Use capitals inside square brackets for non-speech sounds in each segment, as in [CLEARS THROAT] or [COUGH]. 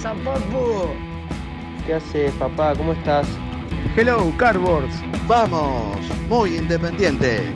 Pasa, papu? ¿Qué haces, papá? ¿Cómo estás? Hello, Cardboards. Vamos, muy independiente.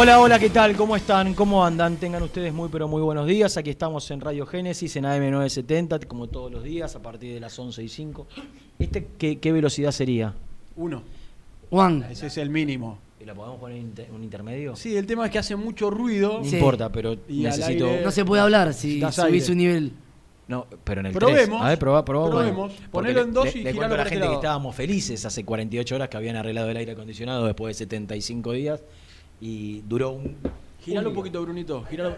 Hola, hola, ¿qué tal? ¿Cómo están? ¿Cómo andan? Tengan ustedes muy, pero muy buenos días. Aquí estamos en Radio Génesis, en AM970, como todos los días, a partir de las 11 y 5. ¿Este qué, qué velocidad sería? Uno. Juan. Ese es el mínimo. ¿Y ¿La podemos poner inter- un intermedio? Sí, el tema es que hace mucho ruido. No Sí. importa, pero Y al necesito... aire- No se puede hablar si Das subís un nivel. No, pero en el Probemos. 3. A ver, probá, probá. Probemos. Porque Ponelo en dos le- y le giralo cuento a la para gente que lado. estábamos felices hace 48 horas que habían arreglado el aire acondicionado después de 75 días y duró un... Giralo un poquito, Brunito. Giralo.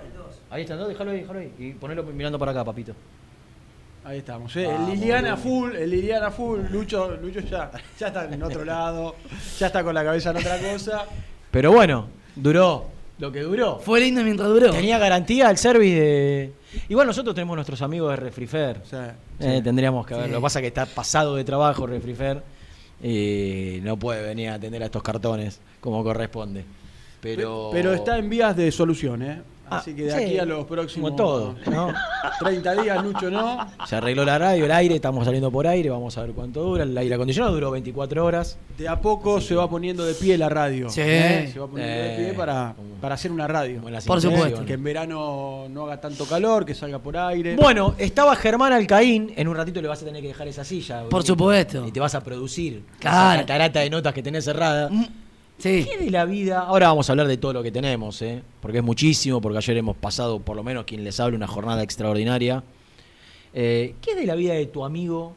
Ahí está, ¿no? Déjalo ahí, déjalo ahí. Y ponelo mirando para acá, papito. Ahí estamos. eh. El Liliana full, el Liliana full. Lucho, Lucho ya, ya está en otro lado. Ya está con la cabeza en otra cosa. Pero bueno, duró lo que duró. Fue lindo mientras duró. Tenía garantía el service de... Igual nosotros tenemos nuestros amigos de Refrifer. Sea, Eh, tendríamos que ver. Sí. Lo que pasa es que está pasado de trabajo Refrifer y no puede venir a atender a estos cartones como corresponde. Pero, Pero está en vías de solución, ¿eh? Ah, Así que de sí, aquí a los próximos Como todo, ¿no? 30 días, Lucho no. Se arregló la radio, el aire, estamos saliendo por aire, vamos a ver cuánto dura. El aire acondicionado duró 24 horas. De a poco se va poniendo de pie la radio. Sí. ¿eh? Se va poniendo de Eh, pie para, para hacer una radio. Por supuesto. Que en verano no haga tanto calor, que salga por aire. Bueno, estaba Germán Alcaín, en un ratito le vas a tener que dejar esa silla. Por supuesto. Y te vas a producir Claro. esa catarata de notas que tenés cerrada. Mm, Sí. ¿Qué de la vida? Ahora vamos a hablar de todo lo que tenemos, ¿eh? porque es muchísimo, porque ayer hemos pasado, por lo menos quien les habla, una jornada extraordinaria. Eh, ¿Qué de la vida de tu amigo,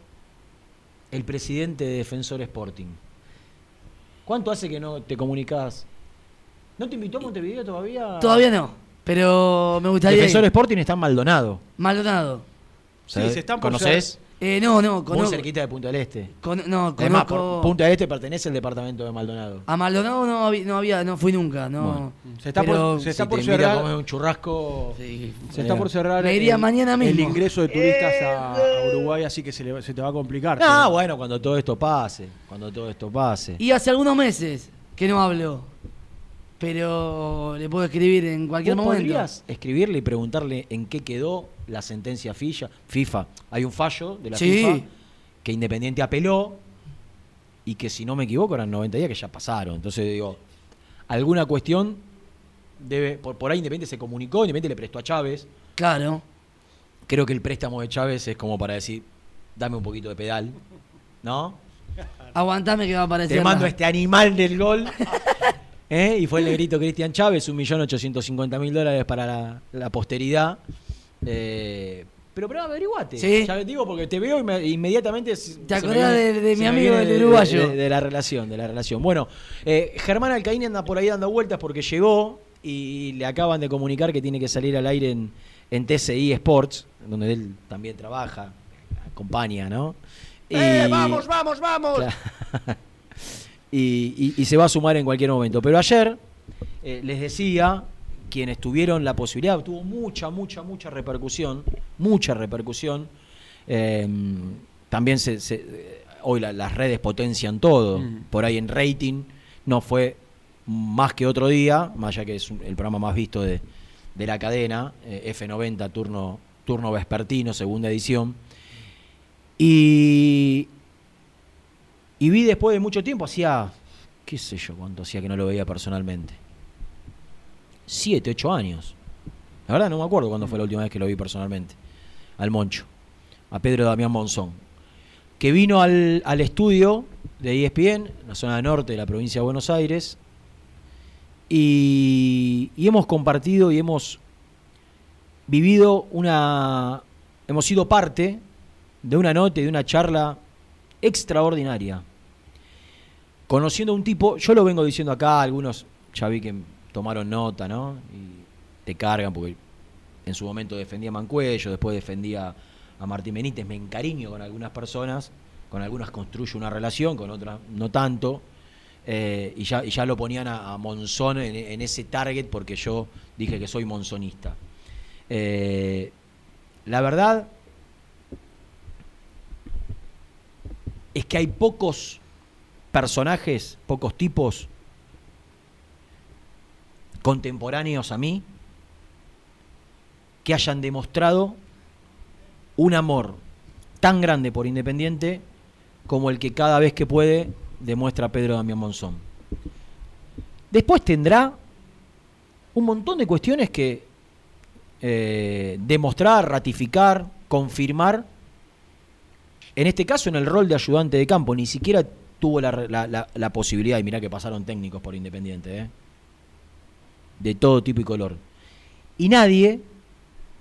el presidente de Defensor Sporting? ¿Cuánto hace que no te comunicás? ¿No te invitó a Montevideo todavía? Todavía no. Pero me gustaría. Defensor ir. Sporting está en Maldonado. Maldonado. Sí, se están por ¿Conoces? Eh, no, no, Muy conozco. cerquita de Punta del Este. con- no, Además, conozco. por Punta del Este pertenece al departamento de Maldonado. A Maldonado no había, no había, no fui nunca, no. Bueno. Se está Pero- por, se está si por te invita a cerrar. comer un churrasco... Sí. Se está por cerrar Me iría el, mañana mismo. el ingreso de turistas a, a Uruguay, así que se, le- se te va a complicar. Ah, bueno, cuando todo esto pase. Cuando todo esto pase. Y hace algunos meses que no hablo. Pero le puedo escribir en cualquier ¿Vos momento. podrías escribirle y preguntarle en qué quedó la sentencia FIFA? FIFA. Hay un fallo de la Sí. FIFA que Independiente apeló y que si no me equivoco eran 90 días que ya pasaron. Entonces digo, alguna cuestión debe. Por, por ahí Independiente se comunicó, Independiente le prestó a Chávez. Claro. Creo que el préstamo de Chávez es como para decir, dame un poquito de pedal. ¿No? Aguantame que va a aparecer. Te mando la- este animal del gol. [LAUGHS] ¿Eh? Y fue el negrito Cristian Chávez, 1.850.000 dólares para la, la posteridad. Eh, pero, pero averiguate. Sí. Ya te digo porque te veo y me- inmediatamente. ¿Te acordás viene- de- mi amigo del de- uruguayo? De, de la relación, de la relación. Bueno, eh, Germán Alcaín anda por ahí dando vueltas porque llegó y le acaban de comunicar que tiene que salir al aire en, en TCI Sports, donde él también trabaja, acompaña, ¿no? ¡Eh, Y- vamos, vamos, vamos! Claro. [LAUGHS] y, y- y se va a sumar en cualquier momento. Pero ayer eh, les decía, quienes tuvieron la posibilidad, tuvo mucha, mucha, mucha repercusión, mucha repercusión. Eh, también se, se- eh, hoy la- las redes potencian todo. Por ahí en rating no fue más que otro día, más allá que es el programa más visto de, de la cadena, eh, F90, turno, turno vespertino, segunda edición. Y, y vi después de mucho tiempo, hacía, qué sé yo, cuánto hacía que no lo veía personalmente. Siete, ocho años. La verdad no me acuerdo cuándo fue la última vez que lo vi personalmente. Al Moncho. A Pedro Damián Monzón. Que vino al, al estudio de ESPN, en la zona norte de la provincia de Buenos Aires. Y, y hemos compartido y hemos vivido una... Hemos sido parte de una nota y de una charla extraordinaria. Conociendo a un tipo, yo lo vengo diciendo acá, algunos ya vi que tomaron nota, ¿no? Y te cargan porque en su momento defendía a Mancuello, después defendía a Martín Benítez, me encariño con algunas personas, con algunas construyo una relación, con otras no tanto. eh, y, ya, ya lo ponían a, Monzón en, en ese target porque yo dije que soy monzonista. Eh, la verdad es que hay pocos personajes, pocos tipos contemporáneos a mí que hayan demostrado un amor tan grande por Independiente como el que cada vez que puede demuestra Pedro Damián Monzón. Después tendrá un montón de cuestiones que eh, demostrar, ratificar, confirmar. En este caso, en el rol de ayudante de campo, ni siquiera tuvo la, posibilidad, y mirá que pasaron técnicos por Independiente, ¿eh? de todo tipo y color. Y nadie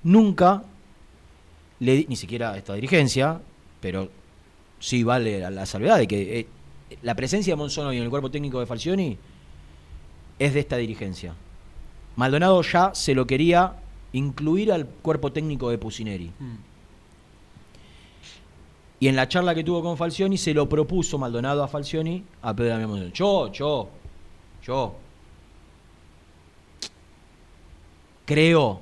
nunca, le, ni siquiera esta dirigencia, pero sí vale la, salvedad de que eh, la presencia de Monzón hoy en el cuerpo técnico de Falcioni es de esta dirigencia. Maldonado ya se lo quería incluir al cuerpo técnico de Pusineri. Y en la charla que tuvo con Falcioni se lo propuso Maldonado a Falcioni a Pedro Damián. Yo, yo, yo. Creo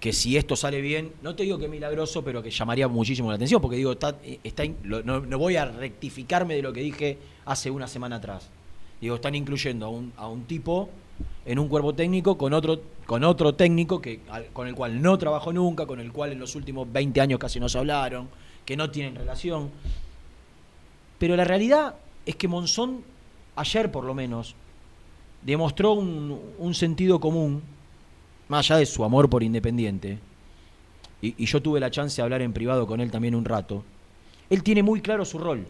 que si esto sale bien, no te digo que milagroso, pero que llamaría muchísimo la atención, porque digo, está, está no, no voy a rectificarme de lo que dije hace una semana atrás. Digo, están incluyendo a un, a un tipo en un cuerpo técnico con otro, con otro técnico que, con el cual no trabajó nunca, con el cual en los últimos 20 años casi no se hablaron, que no tienen relación. Pero la realidad es que Monzón, ayer por lo menos, demostró un, un sentido común, más allá de su amor por Independiente, y, y yo tuve la chance de hablar en privado con él también un rato, él tiene muy claro su rol.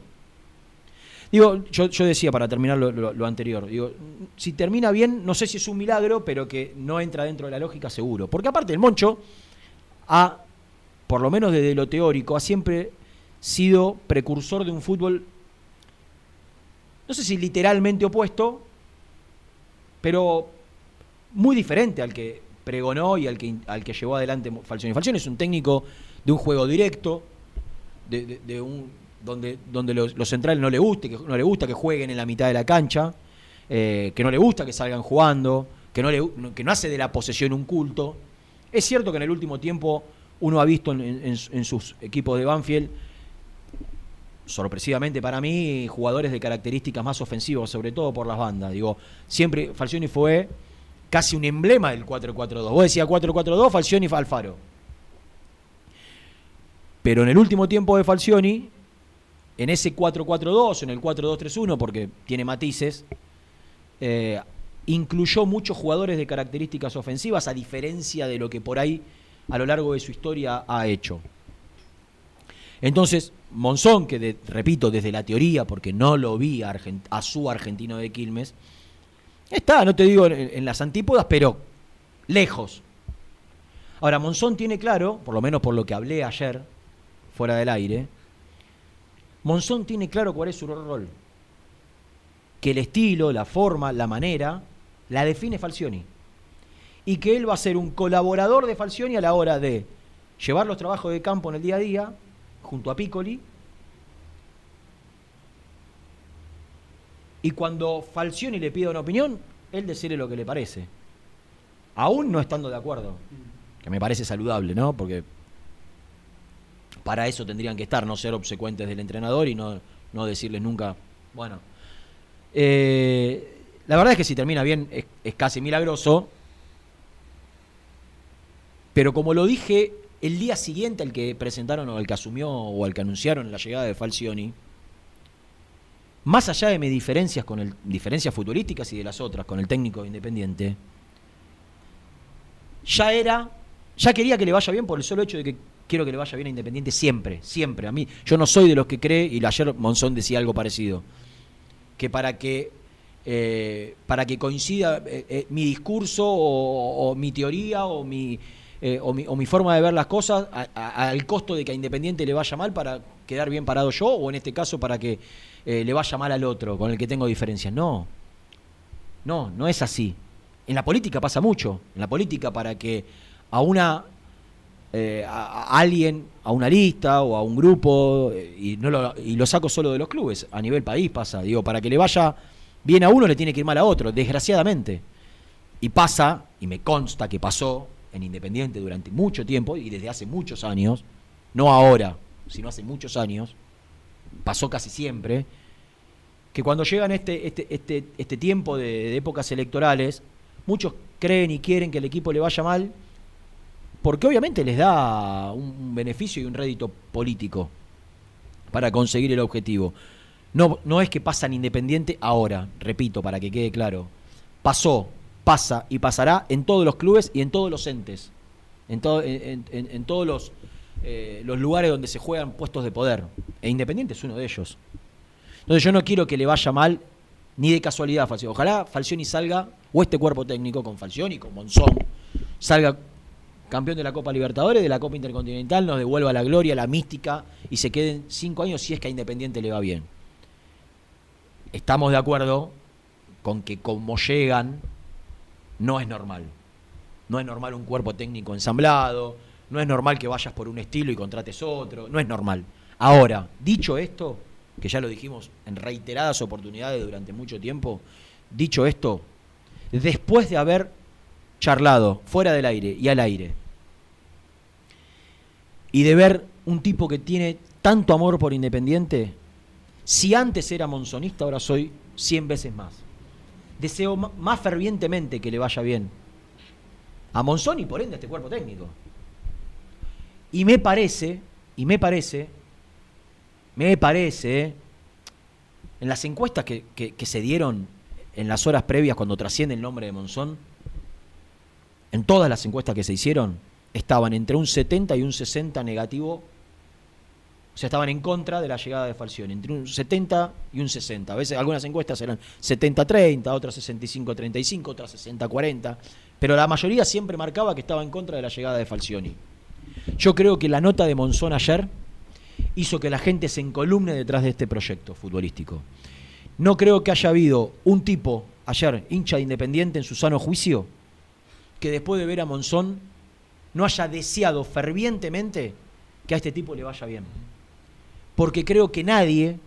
Digo, yo, yo decía para terminar lo, lo- anterior, digo, si termina bien, no sé si es un milagro, pero que no entra dentro de la lógica seguro. Porque aparte el Moncho ha, por lo menos desde lo teórico, ha siempre sido precursor de un fútbol, no sé si literalmente opuesto, pero muy diferente al que pregonó y al que, al que llevó adelante Falcioni. Falcioni es un técnico de un juego directo, de- de un donde, donde los, centrales no le guste, que no le gusta que jueguen en la mitad de la cancha, eh, que no le gusta que salgan jugando, que no, que no hace de la posesión un culto. Es cierto que en el último tiempo uno ha visto en, sus equipos de Banfield, sorpresivamente para mí, jugadores de características más ofensivas, sobre todo por las bandas. Digo, siempre Falcioni fue casi un emblema del 4-4-2. Vos decías 4-4-2, Falcioni Alfaro. Pero en el último tiempo de Falcioni, en ese 4-4-2, en el 4-2-3-1, porque tiene matices, eh, incluyó muchos jugadores de características ofensivas, a diferencia de lo que por ahí a lo largo de su historia ha hecho. Entonces, Monzón, que repito, desde la teoría, porque no lo vi a, su argentino de Quilmes, está, no te digo en las antípodas, pero lejos. Ahora, Monzón tiene claro, por lo menos por lo que hablé ayer, fuera del aire, Monzón tiene claro cuál es su rol. Que el estilo, la forma, la manera, la define Falcioni. Y que él va a ser un colaborador de Falcioni a la hora de llevar los trabajos de campo en el día a día, junto a Piccoli. Y cuando Falcioni le pida una opinión, él decirle lo que le parece. Aún no estando de acuerdo. Que me parece saludable, ¿no? Porque para eso tendrían que estar, no ser obsecuentes del entrenador y no, no decirles nunca, bueno. eh, la verdad es que si termina bien es, casi milagroso, pero como lo dije el día siguiente al que presentaron o al que asumió o al que anunciaron la llegada de Falcioni, más allá de mis diferencias con el diferencias futbolísticas y de las otras con el técnico independiente, ya era, ya quería que le vaya bien por el solo hecho de que quiero que le vaya bien a Independiente siempre, siempre. A mí, yo no soy de los que cree, y ayer Monzón decía algo parecido, que para que eh, para que coincida eh, eh, mi discurso o, mi teoría o mi, o mi, forma de ver las cosas al costo de que a Independiente le vaya mal para quedar bien parado yo o en este caso para que le vaya mal al otro con el que tengo diferencias. No, no, no es así. En la política pasa mucho. En la política para que a una eh, a, alguien, a una lista o a un grupo, eh, y, no lo, y lo saco solo de los clubes, a nivel país pasa, digo, para que le vaya bien a uno le tiene que ir mal a otro, desgraciadamente. Y pasa, y me consta que pasó en Independiente durante mucho tiempo y desde hace muchos años, no ahora, sino hace muchos años, pasó casi siempre, que cuando llegan este, este, este, este tiempo de épocas electorales, muchos creen y quieren que el equipo le vaya mal, porque obviamente les da un, beneficio y un rédito político para conseguir el objetivo. No, no es que pasa en Independiente ahora, repito, para que quede claro. Pasó, pasa y pasará en todos los clubes y en todos los entes, en, todo- en todos los, eh, los lugares donde se juegan puestos de poder. E Independiente es uno de ellos. Entonces yo no quiero que le vaya mal ni de casualidad a Falcioni. Ojalá Falcioni salga, o este cuerpo técnico con Falcioni, con Monzón, salga campeón de la Copa Libertadores, de la Copa Intercontinental, nos devuelva la gloria, la mística y se queden cinco años si es que a Independiente le va bien. Estamos de acuerdo con que como llegan, no es normal. No es normal un cuerpo técnico ensamblado, no es normal que vayas por un estilo y contrates otro, no es normal. Ahora, dicho esto, que ya lo dijimos en reiteradas oportunidades durante mucho tiempo, dicho esto, después de haber charlado fuera del aire y al aire, y de ver un tipo que tiene tanto amor por Independiente, si antes era monzonista, ahora soy 100 veces más. Deseo más fervientemente que le vaya bien a Monzón y por ende a este cuerpo técnico. Y me parece, y me parece, me parece, en las encuestas que, que- que se dieron en las horas previas cuando trasciende el nombre de Monzón, en todas las encuestas que se hicieron, estaban entre un 70 y un 60 negativo, o sea, estaban en contra de la llegada de Falcioni, entre un 70 y un 60. A veces algunas encuestas eran 70-30, otras 65-35, otras 60-40, pero la mayoría siempre marcaba que estaba en contra de la llegada de Falcioni. Yo creo que la nota de Monzón ayer hizo que la gente se encolumne detrás de este proyecto futbolístico. No creo que haya habido un tipo ayer, hincha de Independiente, en su sano juicio, que después de ver a Monzón no haya deseado fervientemente que a este tipo le vaya bien. Porque creo que nadie,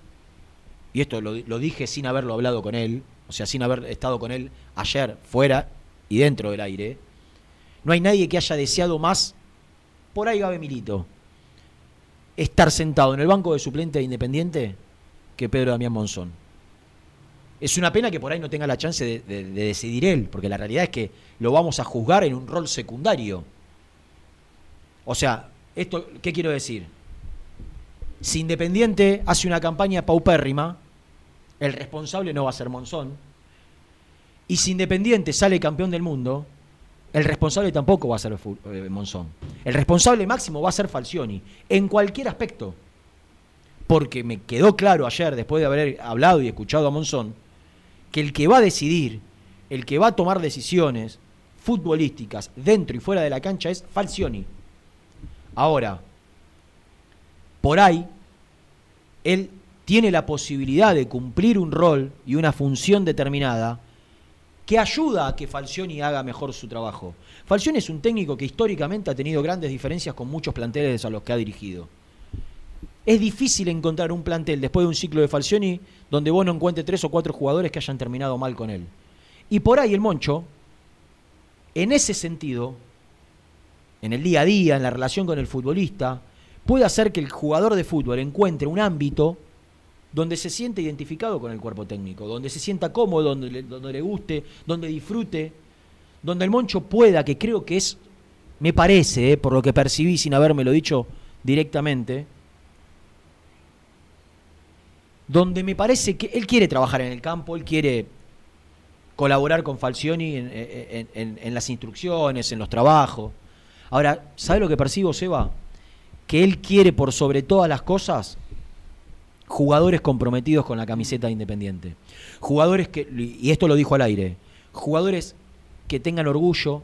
y esto lo, dije sin haberlo hablado con él, o sea, sin haber estado con él ayer, fuera y dentro del aire, no hay nadie que haya deseado más, por ahí Gabe Milito, estar sentado en el banco de suplente de Independiente que Pedro Damián Monzón. Es una pena que por ahí no tenga la chance de, de- de decidir él, porque la realidad es que lo vamos a juzgar en un rol secundario. O sea, esto, ¿qué quiero decir? Si Independiente hace una campaña paupérrima, el responsable no va a ser Monzón. Y si Independiente sale campeón del mundo, el responsable tampoco va a ser eh, Monzón. El responsable máximo va a ser Falcioni, en cualquier aspecto. Porque me quedó claro ayer, después de haber hablado y escuchado a Monzón, que el que va a decidir, el que va a tomar decisiones futbolísticas dentro y fuera de la cancha es Falcioni. Ahora, por ahí, él tiene la posibilidad de cumplir un rol y una función determinada que ayuda a que Falcioni haga mejor su trabajo. Falcioni es un técnico que históricamente ha tenido grandes diferencias con muchos planteles a los que ha dirigido. Es difícil encontrar un plantel después de un ciclo de Falcioni donde vos no encuentres tres o cuatro jugadores que hayan terminado mal con él. Y por ahí el Moncho, en ese sentido, en el día a día, en la relación con el futbolista, puede hacer que el jugador de fútbol encuentre un ámbito donde se siente identificado con el cuerpo técnico, donde se sienta cómodo, donde le, donde le guste, donde disfrute, donde el Moncho pueda, que creo que es, me parece, eh, por lo que percibí sin habérmelo dicho directamente, donde me parece que él quiere trabajar en el campo, él quiere colaborar con Falcioni en, las instrucciones, en los trabajos. Ahora, ¿sabe lo que percibo, Seba? Que él quiere por sobre todas las cosas jugadores comprometidos con la camiseta de Independiente. Jugadores que, y esto lo dijo al aire, jugadores que tengan orgullo,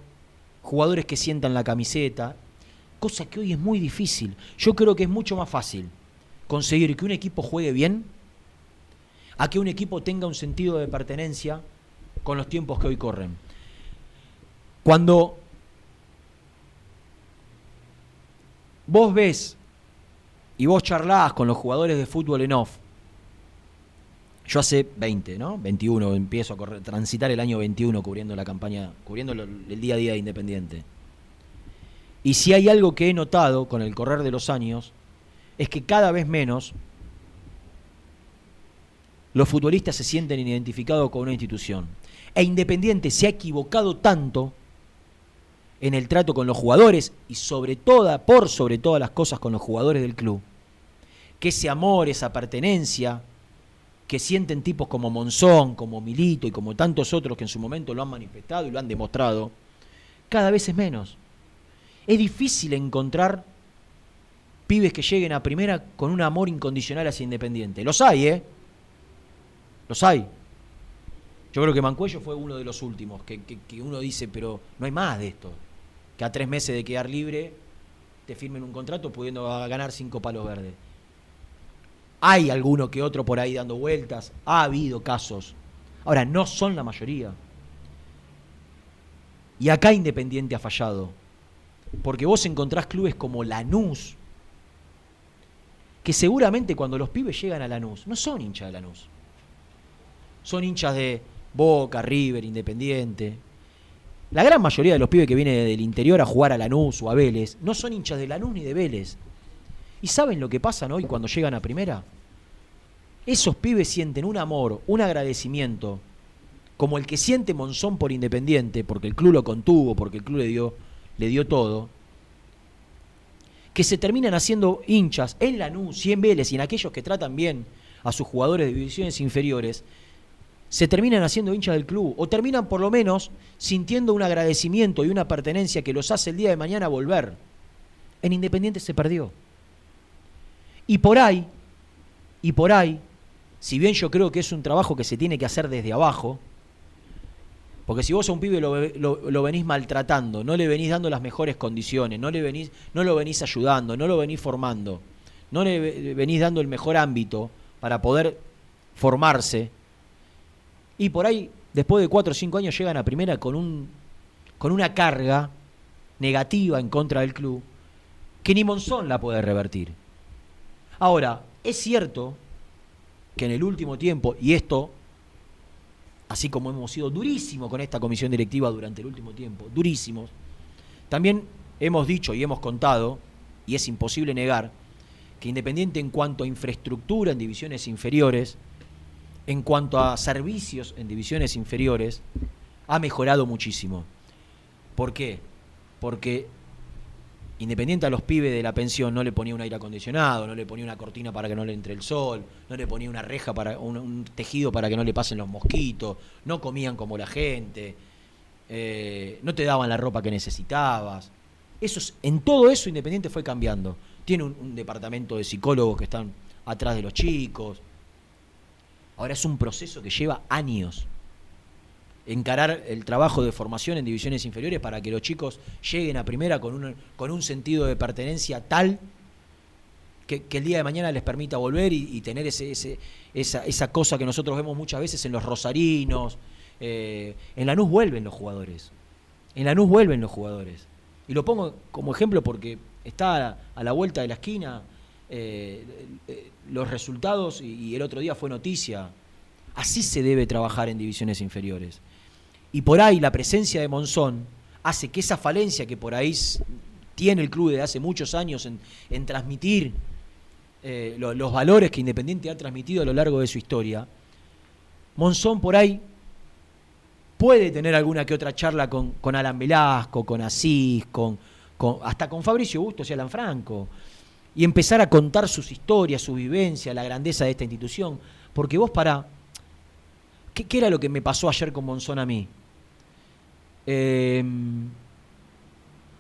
jugadores que sientan la camiseta, cosa que hoy es muy difícil. Yo creo que es mucho más fácil conseguir que un equipo juegue bien a que un equipo tenga un sentido de pertenencia con los tiempos que hoy corren. Cuando vos ves y vos charlás con los jugadores de fútbol en off, yo hace 20, ¿no? 21, empiezo a correr- transitar el año 21 cubriendo la campaña, cubriendo el día a día de Independiente. Y si hay algo que he notado con el correr de los años, es que cada vez menos los futbolistas se sienten identificados con una institución. E Independiente se ha equivocado tanto en el trato con los jugadores y sobre toda, por sobre todas las cosas con los jugadores del club, que ese amor, esa pertenencia que sienten tipos como Monzón, como Milito y como tantos otros que en su momento lo han manifestado y lo han demostrado, cada vez es menos. Es difícil encontrar pibes que lleguen a primera con un amor incondicional hacia Independiente. Los hay, ¿eh? Los hay. Yo creo que Mancuello fue uno de los últimos, que, que- uno dice, pero no hay más de esto. Que a tres meses de quedar libre te firmen un contrato pudiendo ganar cinco palos verdes. Hay alguno que otro por ahí dando vueltas, ha habido casos. Ahora, no son la mayoría. Y acá Independiente ha fallado. Porque vos encontrás clubes como Lanús, que seguramente cuando los pibes llegan a Lanús, no son hinchas de Lanús. Son hinchas de Boca, River, Independiente. La gran mayoría de los pibes que vienen del interior a jugar a Lanús o a Vélez no son hinchas de Lanús ni de Vélez. ¿Y saben lo que pasan hoy cuando llegan a primera? Esos pibes sienten un amor, un agradecimiento, como el que siente Monzón por Independiente, porque el club lo contuvo, porque el club le dio, le dio todo, que se terminan haciendo hinchas en Lanús y en Vélez y en aquellos que tratan bien a sus jugadores de divisiones inferiores, se terminan haciendo hinchas del club o terminan por lo menos sintiendo un agradecimiento y una pertenencia que los hace el día de mañana volver. En Independiente se perdió. Y por ahí, y por ahí, si bien yo creo que es un trabajo que se tiene que hacer desde abajo, porque si vos a un pibe lo, lo- lo venís maltratando, no le venís dando las mejores condiciones, no, le venís, no lo venís ayudando, no lo venís formando, no le ve- venís dando el mejor ámbito para poder formarse, y por ahí, después de cuatro o cinco años, llegan a primera con, un, con una carga negativa en contra del club, que ni Monzón la puede revertir. Ahora, es cierto que en el último tiempo, y esto, así como hemos sido durísimos con esta comisión directiva durante el último tiempo, durísimos, también hemos dicho y hemos contado, y es imposible negar, que Independiente en cuanto a infraestructura en divisiones inferiores, en cuanto a servicios en divisiones inferiores, ha mejorado muchísimo. ¿Por qué? Porque Independiente a los pibes de la pensión no le ponía un aire acondicionado, no le ponía una cortina para que no le entre el sol, no le ponía una reja para un, tejido para que no le pasen los mosquitos, no comían como la gente, eh, no te daban la ropa que necesitabas. Eso es- en todo eso Independiente fue cambiando. Tiene un departamento de psicólogos que están atrás de los chicos. Ahora es un proceso que lleva años encarar el trabajo de formación en divisiones inferiores para que los chicos lleguen a primera con un, con un sentido de pertenencia tal que, el día de mañana les permita volver y, tener ese, esa, esa cosa que nosotros vemos muchas veces en los rosarinos. eh, en Lanús vuelven los jugadores. En Lanús vuelven los jugadores. Y lo pongo como ejemplo porque está a la vuelta de la esquina eh, eh, los resultados y, el otro día fue noticia. Así se debe trabajar en divisiones inferiores. Y por ahí la presencia de Monzón hace que esa falencia que por ahí tiene el club desde hace muchos años en, transmitir eh, lo- los valores que Independiente ha transmitido a lo largo de su historia, Monzón por ahí puede tener alguna que otra charla con, con Alan Velasco, con Asís, con- hasta con Fabricio Bustos y Alan Franco, y empezar a contar sus historias, su vivencia, la grandeza de esta institución. Porque vos para... ¿Qué, era lo que me pasó ayer con Monzón a mí? Eh,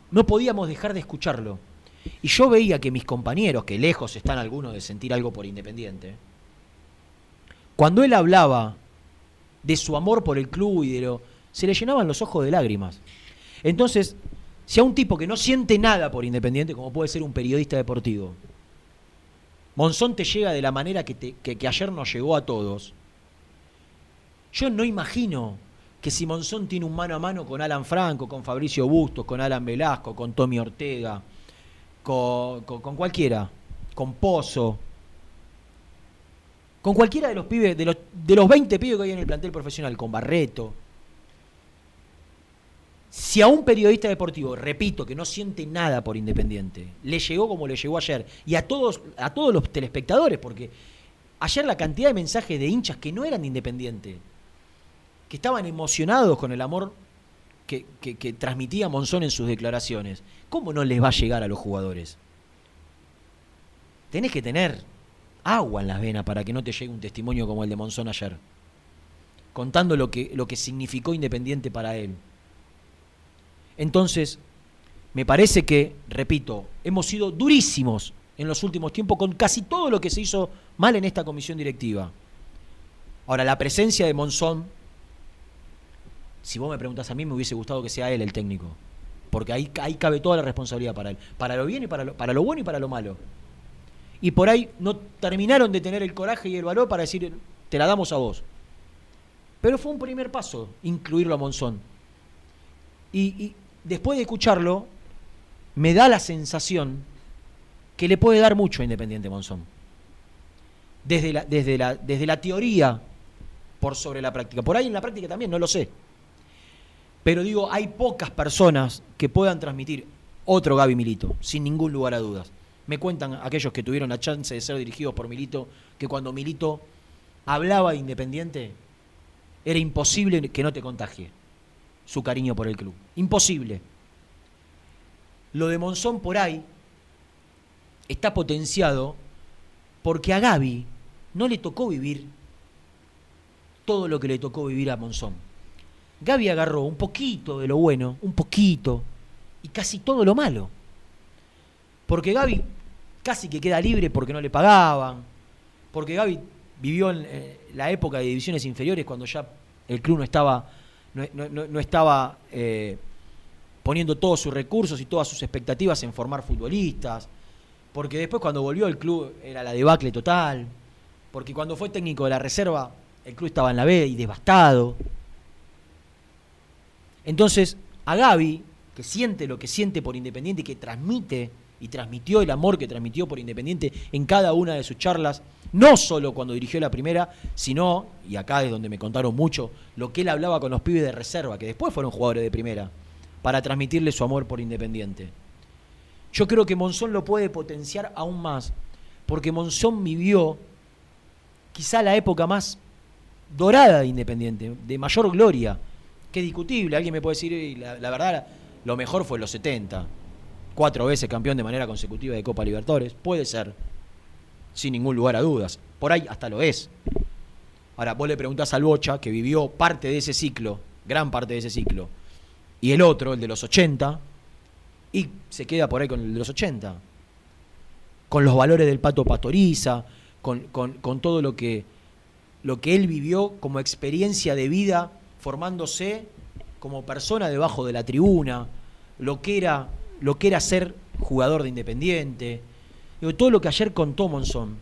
no podíamos dejar de escucharlo. Y yo veía que mis compañeros, que lejos están algunos de sentir algo por Independiente, cuando él hablaba de su amor por el club y de lo. se le llenaban los ojos de lágrimas. Entonces, si a un tipo que no siente nada por Independiente, como puede ser un periodista deportivo, Monzón te llega de la manera que, ayer nos llegó a todos, yo no imagino que si Monzón tiene un mano a mano con Alan Franco, con Fabricio Bustos, con Alan Velasco, con Tommy Ortega, con, con- con cualquiera, con Pozo, con cualquiera de los pibes, de los, de los 20 pibes que hay en el plantel profesional, con Barreto. Si a un periodista deportivo, repito, que no siente nada por Independiente, le llegó como le llegó ayer, y a todos, a todos los telespectadores, porque ayer la cantidad de mensajes de hinchas que no eran de Independiente, que estaban emocionados con el amor que, que- transmitía Monzón en sus declaraciones, ¿cómo no les va a llegar a los jugadores? Tenés que tener agua en las venas para que no te llegue un testimonio como el de Monzón ayer, contando lo que, lo que significó Independiente para él. Entonces, me parece que, repito, hemos sido durísimos en los últimos tiempos con casi todo lo que se hizo mal en esta comisión directiva. Ahora, la presencia de Monzón, si vos me preguntás a mí, me hubiese gustado que sea él el técnico. Porque ahí, ahí cabe toda la responsabilidad para él. Para lo bien y para lo, para lo bueno y para lo malo. Y por ahí no terminaron de tener el coraje y el valor para decir, te la damos a vos. Pero fue un primer paso incluirlo a Monzón. Y, y después de escucharlo, me da la sensación que le puede dar mucho a Independiente Monzón. Desde la, desde la, desde la teoría por sobre la práctica. Por ahí en la práctica también, no lo sé. Pero digo, hay pocas personas que puedan transmitir otro Gaby Milito, sin ningún lugar a dudas. Me cuentan aquellos que tuvieron la chance de ser dirigidos por Milito, que cuando Milito hablaba de Independiente, era imposible que no te contagie su cariño por el club. Imposible. Lo de Monzón por ahí está potenciado porque a Gaby no le tocó vivir todo lo que le tocó vivir a Monzón. Gaby agarró un poquito de lo bueno, un poquito, y casi todo lo malo. Porque Gaby casi que queda libre porque no le pagaban, porque Gaby vivió en eh, la época de divisiones inferiores cuando ya el club no estaba, no, estaba eh, poniendo todos sus recursos y todas sus expectativas en formar futbolistas, porque después cuando volvió el club era la debacle total, porque cuando fue técnico de la reserva el club estaba en la B y devastado. Entonces, a Gaby, que siente lo que siente por Independiente y que transmite y transmitió el amor que transmitió por Independiente en cada una de sus charlas, no solo cuando dirigió la primera, sino, y acá es donde me contaron mucho, lo que él hablaba con los pibes de reserva, que después fueron jugadores de primera, para transmitirle su amor por Independiente. Yo creo que Monzón lo puede potenciar aún más, porque Monzón vivió quizá la época más dorada de Independiente, de mayor gloria, que discutible. Alguien me puede decir, "Y la, la verdad, lo mejor fue los 70, cuatro veces campeón de manera consecutiva de Copa Libertadores. Puede ser, sin ningún lugar a dudas. Por ahí hasta lo es. Ahora, vos le preguntás al Bocha, que vivió parte de ese ciclo, gran parte de ese ciclo, y el otro, el de los 80, y se queda por ahí con el de los 80. Con los valores del Pato Pastoriza, con, con- con todo lo que, lo que él vivió como experiencia de vida, formándose como persona debajo de la tribuna, lo que era, lo que era ser jugador de Independiente. Todo lo que ayer contó Monzón.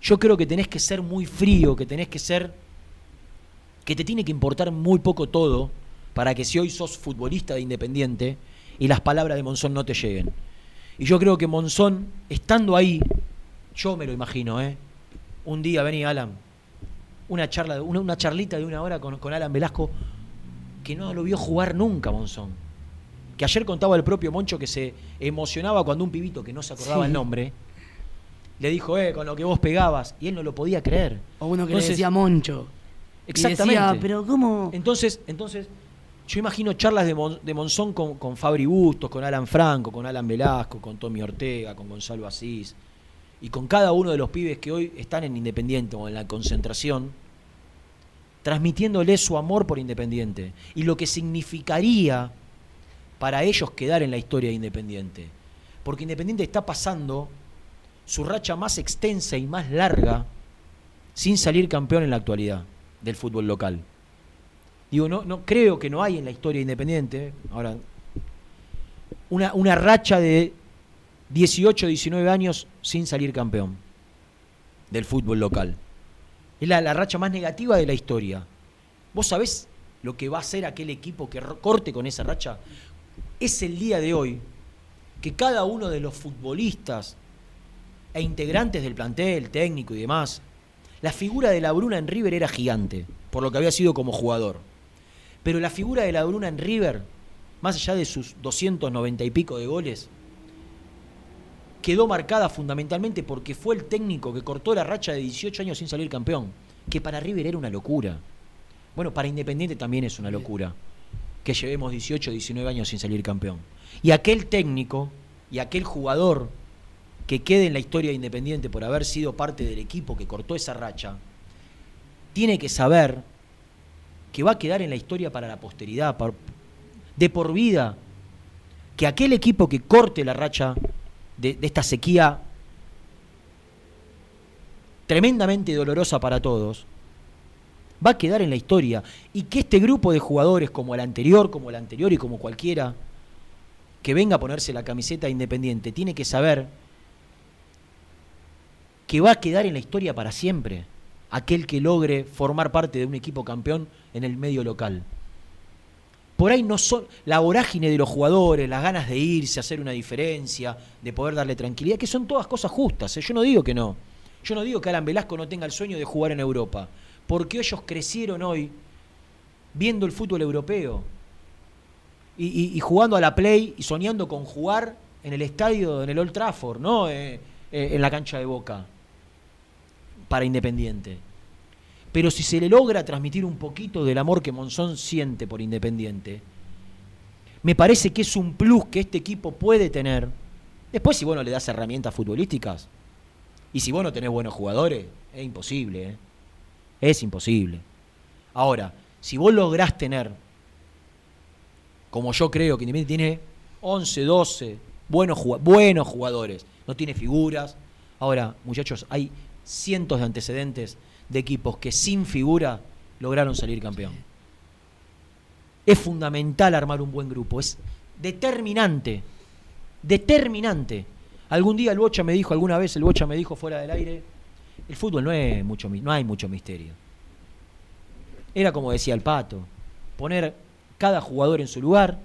Yo creo que tenés que ser muy frío, que tenés que ser. que te tiene que importar muy poco todo para que si hoy sos futbolista de Independiente y las palabras de Monzón no te lleguen. Y yo creo que Monzón, estando ahí, yo me lo imagino, ¿eh? Un día, vení Alan, una charla, una, una charlita de una hora con, con Alan Velasco, que no lo vio jugar nunca Monzón. Que ayer contaba el propio Moncho que se emocionaba cuando un pibito que no se acordaba Sí. el nombre le dijo, eh, con lo que vos pegabas, y él no lo podía creer. O uno que Entonces- le decía Moncho. Y Exactamente. decía, pero ¿cómo? Entonces, entonces, yo imagino charlas de, Mon- de Monzón con, con Fabri Bustos, con Alan Franco, con Alan Velasco, con Tommy Ortega, con Gonzalo Asís, y con cada uno de los pibes que hoy están en Independiente o en la concentración, transmitiéndole su amor por Independiente y lo que significaría para ellos quedar en la historia de Independiente. Porque Independiente está pasando su racha más extensa y más larga sin salir campeón en la actualidad del fútbol local. Digo, no, no creo que no hay en la historia independiente, ahora, una, una racha de 18, 19 años sin salir campeón del fútbol local. Es la, la racha más negativa de la historia. ¿Vos sabés lo que va a hacer aquel equipo que corte con esa racha? Es el día de hoy que cada uno de los futbolistas e integrantes del plantel, técnico y demás, la figura de la Bruna en River era gigante, por lo que había sido como jugador. Pero la figura de la Bruna en River, más allá de sus 290 y pico de goles, quedó marcada fundamentalmente porque fue el técnico que cortó la racha de 18 años sin salir campeón, que para River era una locura. Bueno, para Independiente también es una locura que llevemos 18, 19 años sin salir campeón. Y aquel técnico y aquel jugador que quede en la historia de Independiente por haber sido parte del equipo que cortó esa racha, tiene que saber que va a quedar en la historia para la posteridad, de por vida, que aquel equipo que corte la racha de esta sequía tremendamente dolorosa para todos, va a quedar en la historia y que este grupo de jugadores como el anterior, como el anterior y como cualquiera que venga a ponerse la camiseta independiente tiene que saber que va a quedar en la historia para siempre aquel que logre formar parte de un equipo campeón en el medio local. Por ahí no son la vorágine de los jugadores, las ganas de irse, hacer una diferencia, de poder darle tranquilidad, que son todas cosas justas. ¿eh? Yo no digo que no. Yo no digo que Alan Velasco no tenga el sueño de jugar en Europa, porque ellos crecieron hoy viendo el fútbol europeo y, jugando a la play y soñando con jugar en el estadio, en el Old Trafford, ¿no? Eh, eh, en la cancha de Boca, para Independiente. Pero si se le logra transmitir un poquito del amor que Monzón siente por Independiente, me parece que es un plus que este equipo puede tener. Después, si vos no le das herramientas futbolísticas, y si vos no tenés buenos jugadores, es imposible, ¿eh? Es imposible. Ahora, si vos lográs tener, como yo creo que Independiente tiene 11, 12 buenos, buenos jugadores, no tiene figuras. Ahora, muchachos, hay cientos de antecedentes de equipos que sin figura lograron salir campeón. Es fundamental armar un buen grupo, es determinante, determinante. Algún día el Bocha me dijo, alguna vez el Bocha me dijo fuera del aire, el fútbol no, es mucho, no hay mucho misterio. Era como decía el Pato, poner cada jugador en su lugar,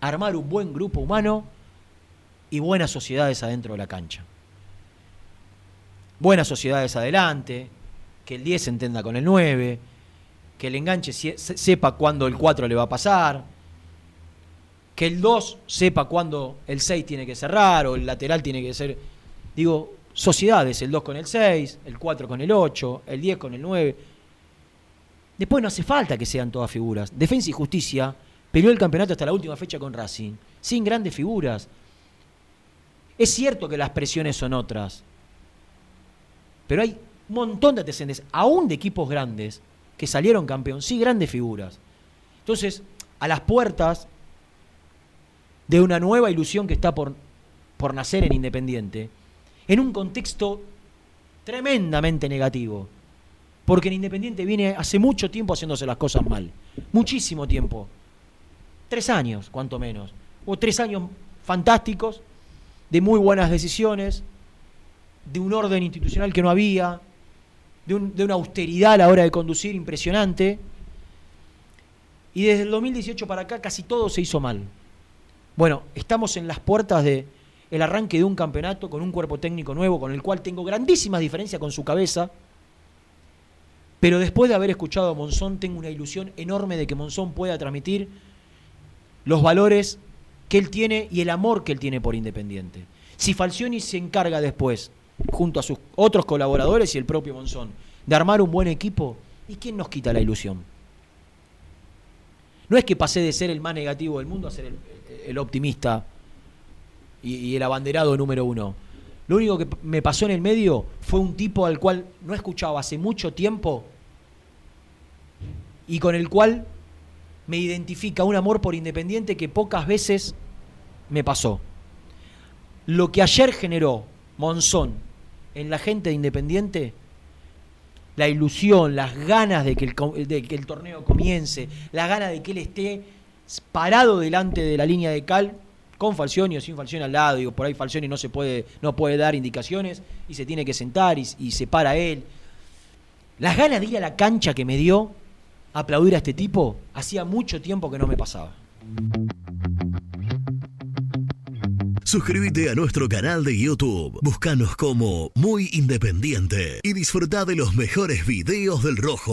armar un buen grupo humano y buenas sociedades adentro de la cancha. Buenas sociedades adelante, que el 10 se entienda con el 9, que el enganche sepa cuándo el 4 le va a pasar, que el 2 sepa cuándo el 6 tiene que cerrar o el lateral tiene que ser. Digo, sociedades, el 2 con el 6, el 4 con el 8, el 10 con el 9. Después no hace falta que sean todas figuras. Defensa y Justicia peleó el campeonato hasta la última fecha con Racing, sin grandes figuras. Es cierto que las presiones son otras, pero hay un montón de antecedentes, aún de equipos grandes, que salieron campeón, sí, grandes figuras. Entonces, a las puertas de una nueva ilusión que está por, por nacer en Independiente, en un contexto tremendamente negativo. Porque en Independiente viene hace mucho tiempo haciéndose las cosas mal. Muchísimo tiempo. Tres años, cuanto menos. O tres años fantásticos, de muy buenas decisiones, de un orden institucional que no había, de una austeridad a la hora de conducir impresionante. Y desde el 2018 para acá casi todo se hizo mal. Bueno, estamos en las puertas de el arranque de un campeonato con un cuerpo técnico nuevo con el cual tengo grandísimas diferencias con su cabeza. Pero después de haber escuchado a Monzón, tengo una ilusión enorme de que Monzón pueda transmitir los valores que él tiene y el amor que él tiene por Independiente. Si Falcioni se encarga después, junto a sus otros colaboradores y el propio Monzón, de armar un buen equipo, ¿y quién nos quita la ilusión? No es que pasé de ser el más negativo del mundo a ser el, el optimista y, el abanderado número uno. Lo único que me pasó en el medio fue un tipo al cual no escuchaba hace mucho tiempo y con el cual me identifica un amor por Independiente que pocas veces me pasó. Lo que ayer generó Monzón en la gente de Independiente, la ilusión, las ganas de que el, de que el torneo comience, las ganas de que él esté parado delante de la línea de cal, con Falcioni o sin Falcioni al lado, digo, por ahí Falcioni no se puede, no puede dar indicaciones y se tiene que sentar y, se para él. Las ganas de ir a la cancha que me dio aplaudir a este tipo, hacía mucho tiempo que no me pasaba. Suscríbete a nuestro canal de YouTube. Búscanos como Muy Independiente y disfruta de los mejores videos del Rojo.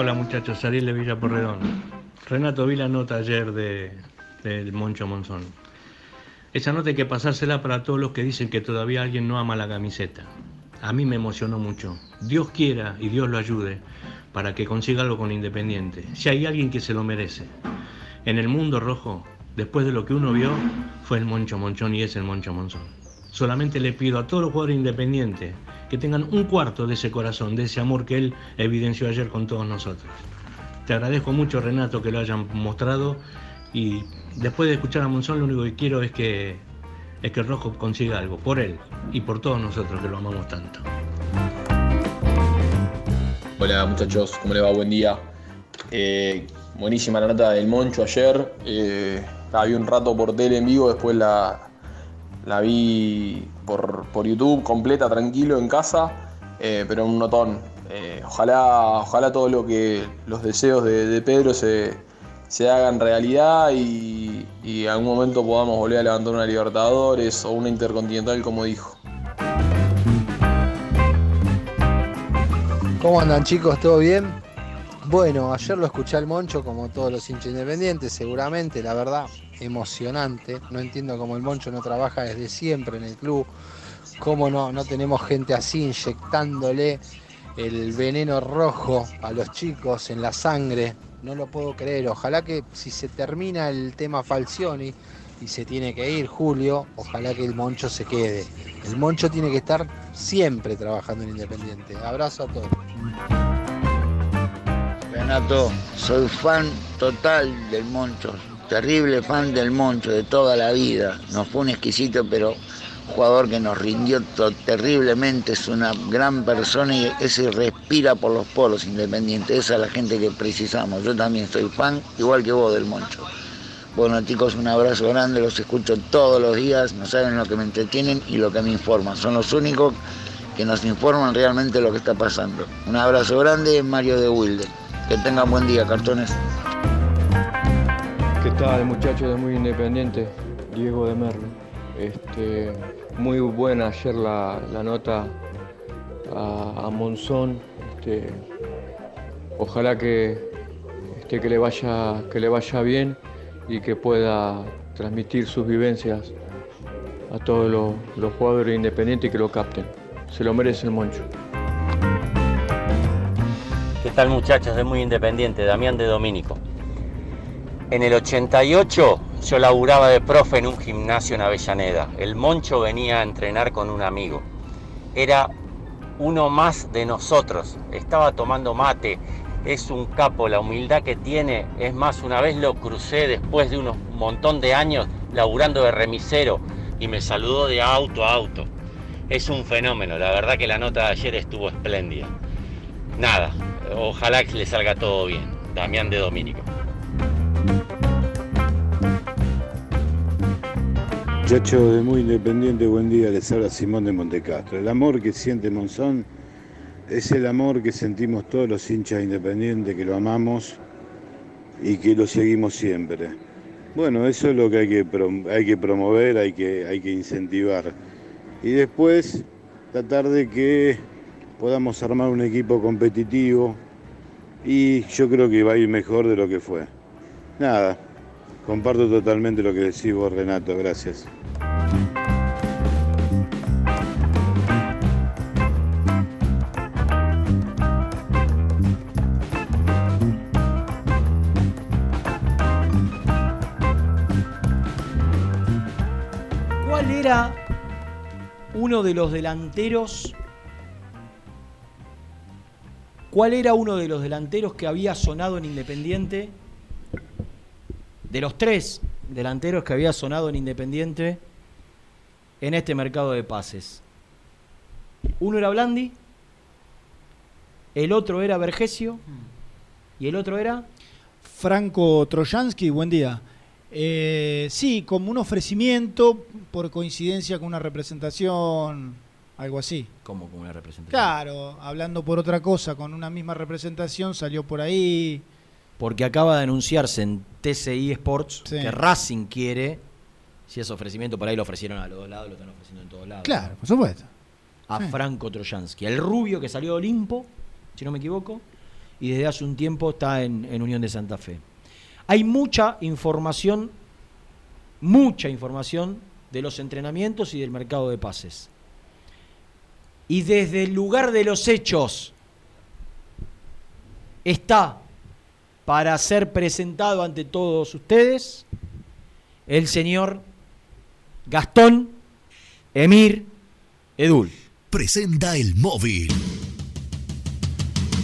Hola muchachos, Ariel de Villa Porredón. Renato vi la nota ayer de, del Moncho Monzón. Esa nota hay que pasársela para todos los que dicen que todavía alguien no ama la camiseta. A mí me emocionó mucho. Dios quiera y Dios lo ayude para que consiga algo con Independiente. Si hay alguien que se lo merece. En el mundo rojo, después de lo que uno vio, fue el Moncho Monchón y es el Moncho Monzón. Solamente le pido a todos los jugadores independientes que tengan un cuarto de ese corazón, de ese amor que él evidenció ayer con todos nosotros. Te agradezco mucho, Renato, que lo hayan mostrado y después de escuchar a Monzón lo único que quiero es que, es que Rojo consiga algo, por él y por todos nosotros que lo amamos tanto. Hola muchachos, ¿cómo les va? Buen día. Eh, buenísima la nota del Moncho ayer. Eh, un rato por tele en vivo, después la, la vi por, por YouTube completa, tranquilo, en casa, eh, pero un notón. Eh, ojalá, ojalá todo lo que los deseos de, Pedro se, se hagan realidad y, y en algún momento podamos volver a levantar una Libertadores o una Intercontinental como dijo. ¿Cómo andan chicos? ¿Todo bien? Bueno, ayer lo escuché al Moncho como todos los hinchas independientes, seguramente, la verdad, emocionante. No entiendo cómo el Moncho no trabaja desde siempre en el club, cómo no, no tenemos gente así inyectándole el veneno rojo a los chicos en la sangre. No lo puedo creer. Ojalá que si se termina el tema Falcioni y se tiene que ir Julio, ojalá que el Moncho se quede. El Moncho tiene que estar siempre trabajando en Independiente. Abrazo a todos. Renato, soy fan total del Moncho, terrible fan del Moncho de toda la vida. No fue un exquisito, pero jugador que nos rindió terriblemente, es una gran persona y ese respira por los polos independientes. Esa es la gente que precisamos. Yo también soy fan, igual que vos, del Moncho. Bueno chicos, un abrazo grande, los escucho todos los días, no saben lo que me entretienen y lo que me informan. Son los únicos que nos informan realmente lo que está pasando. Un abrazo grande, Mario de Wilde. Que tengan buen día, cartones. ¿Qué tal, muchachos de Muy Independiente? Diego de Merlo. Este, muy buena ayer la, nota a, Monzón. Este, ojalá que, este, que, le vaya, que le vaya bien y que pueda transmitir sus vivencias a todos los, los jugadores independientes y que lo capten. Se lo merece el Moncho. ¿Qué tal muchachos de Muy Independiente? Damián de Domínico. En el 88 yo laburaba de profe en un gimnasio en Avellaneda. El Moncho venía a entrenar con un amigo. Era uno más de nosotros. Estaba tomando mate. Es un capo, la humildad que tiene. Es más, una vez lo crucé después de un montón de años laburando de remisero y me saludó de auto a auto. Es un fenómeno. La verdad que la nota de ayer estuvo espléndida. Nada, Ojalá que le salga todo bien. Damián de Domínico. Muchacho de muy independiente, buen día, les habla Simón de Montecastro. El amor que siente Monzón es el amor que sentimos todos los hinchas independientes, que lo amamos y que lo seguimos siempre. Bueno, eso es lo que hay que, hay que promover, hay que, hay que incentivar. Y después tratar de que podamos armar un equipo competitivo y yo creo que va a ir mejor de lo que fue. Nada, comparto totalmente lo que decís vos, Renato, gracias. ¿Cuál era uno de los delanteros ¿Cuál era uno de los delanteros que había sonado en Independiente? De los tres delanteros que había sonado en Independiente en este mercado de pases. Uno era Blandi, el otro era Vergesio y el otro era Franco Trojansky, buen día. Eh, sí, como un ofrecimiento por coincidencia con una representación algo así. Como con una representación. Claro, hablando por otra cosa, con una misma representación, salió por ahí. Porque acaba de anunciarse en TCI Sports que Racing quiere, si es ofrecimiento, por ahí lo ofrecieron a los dos lados, lo están ofreciendo en todos lados. Claro, por supuesto. A Franco Trojansky, el rubio que salió de Olimpo, si no me equivoco, y desde hace un tiempo está en, en Unión de Santa Fe. Hay mucha información, mucha información de los entrenamientos y del mercado de pases y desde el lugar de los hechos está para ser presentado ante todos ustedes el señor Gastón Emir Edul. Presenta el móvil.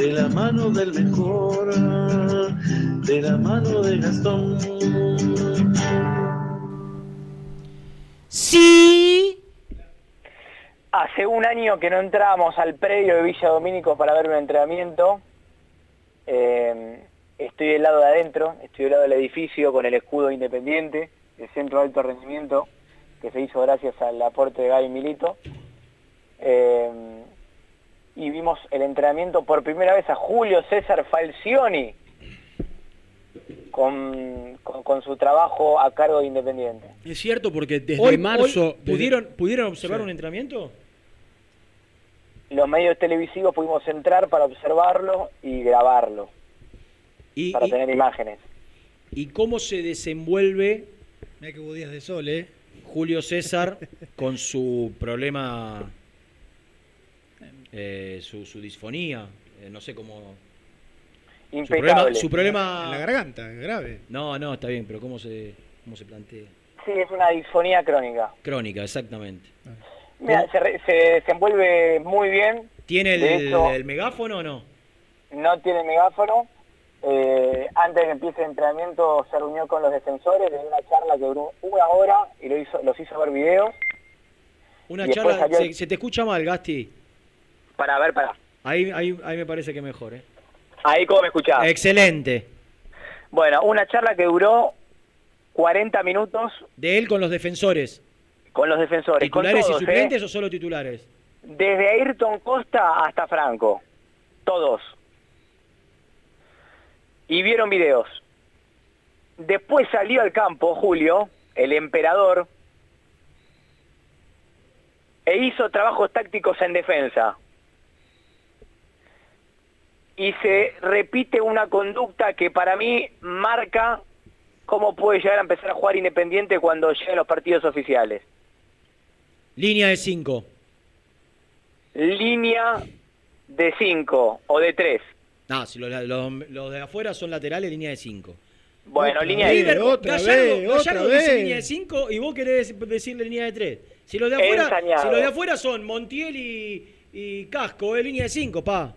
de la mano del mejor, de la mano de Gastón. Sí. Hace un año que no entrábamos al predio de Villa Domínico para ver un entrenamiento. Eh, estoy del lado de adentro, estoy del lado del edificio con el escudo independiente, el centro de alto rendimiento, que se hizo gracias al aporte de Gaby Milito. Eh, y vimos el entrenamiento por primera vez a Julio César Falcioni con, con- con su trabajo a cargo de Independiente. Es cierto, porque desde Hoy- marzo. hoy desde- ¿pudieron, ¿Pudieron observar Sí. un entrenamiento? Los medios televisivos pudimos entrar para observarlo y grabarlo, Y, para y- tener imágenes. ¿Y cómo se desenvuelve Mira que días de sol, ¿eh? Julio César con su problema, eh, su, su disfonía? Eh, no sé cómo... Su problema, Impecable. su problema... En la garganta, grave. No, no, está bien, pero ¿cómo se, cómo se plantea? Sí, es una disfonía crónica. Crónica, exactamente. Mira, se, re- se desenvuelve muy bien. ¿Tiene el, De hecho, el megáfono o no? no tiene megáfono. Eh, antes de que empiece el entrenamiento se reunió con los defensores de una charla que duró una hora y lo hizo, los hizo ver videos. Una Y charla, salió- se, se te escucha mal, Gasti. Para ver, para. Ahí, ahí, ahí me parece que mejor, ¿eh? Ahí como me escuchás. Excelente. Bueno, una charla que duró 40 minutos De él con los defensores. con los defensores. con ¿Titulares todos, y suplentes ¿eh? o solo titulares? Desde Ayrton Costa hasta Franco. Todos. Y vieron videos. Después salió al campo Julio, el emperador, e hizo trabajos tácticos en defensa. Y se repite una conducta que para mí marca cómo puede llegar a empezar a jugar Independiente cuando lleguen los partidos oficiales. Línea de 5. Línea de 5 o de 3. No, si los, los- los de afuera son laterales, línea de 5. Bueno, línea de Líder, 5. otra Gallardo, vez, Gallardo otra dice vez. línea de 5 y vos querés decirle línea de 3. Si los de afuera, si los de afuera son Montiel y, y Casco, es línea de 5, pa.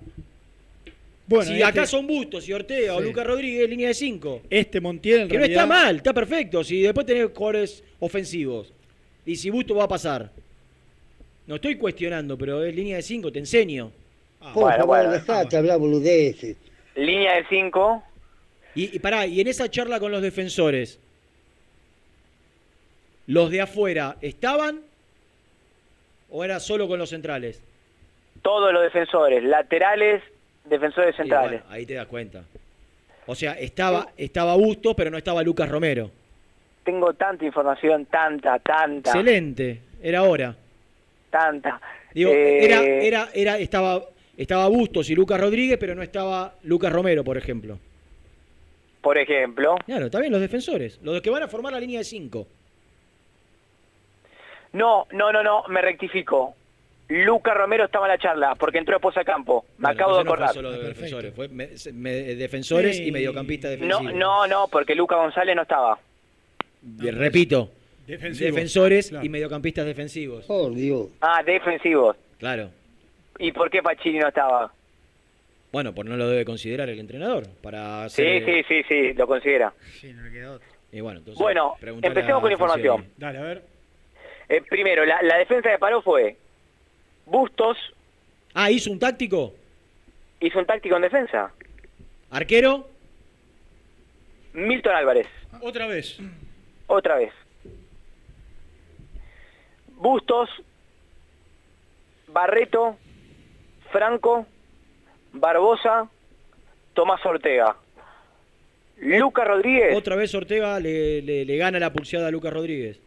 Bueno, si este- acá son Bustos y Ortega o. Lucas Rodríguez, línea de 5. Este Montiel en Que no está mal, está perfecto. Si después tenés jugadores ofensivos. Y si Busto va a pasar. No estoy cuestionando, pero es línea de 5, te enseño. Por Bueno, favor, bueno. dejate hablar boludeces. Línea de 5. Y, y pará, y en esa charla con los defensores, ¿los de afuera estaban o era solo con los centrales? Todos los defensores, laterales, defensores centrales. bueno, ahí te das cuenta. O sea, estaba, estaba Busto, pero no estaba Lucas Romero. Tengo tanta información, tanta, tanta, Excelente, era hora. tanta. Digo, Eh, era, era, era, estaba, estaba Bustos y Lucas Rodríguez, pero no estaba Lucas Romero, por ejemplo. Por ejemplo. Claro, bien, los defensores, los que van a formar la línea de 5. No, no, no, no, me rectifico. Lucas Romero estaba en la charla porque entró después a campo. Me acabo de acordar. No fue solo de defensores, fue me- me- defensores y mediocampistas No, defensivos. no, no, porque Lucas González no estaba. Repito, Defensivos, defensores claro. y mediocampistas defensivos. Por Dios. Ah, defensivos. Claro. ¿Y por qué Pachini no estaba? Bueno, pues no lo debe considerar el entrenador para Sí, hacer... sí, sí, sí, lo considera. Y bueno, entonces, Bueno, empecemos a con información. Falcioni. Dale, a ver. Eh, primero, la, la defensa de paró fue Bustos, Ah, ¿hizo un táctico? hizo un táctico en defensa. ¿Arquero? Milton Álvarez, Otra vez. otra vez. Bustos, Barreto, Franco, Barbosa, Tomás Ortega. Lucas Rodríguez, Otra vez Ortega le, le- le gana la pulseada a Lucas Rodríguez.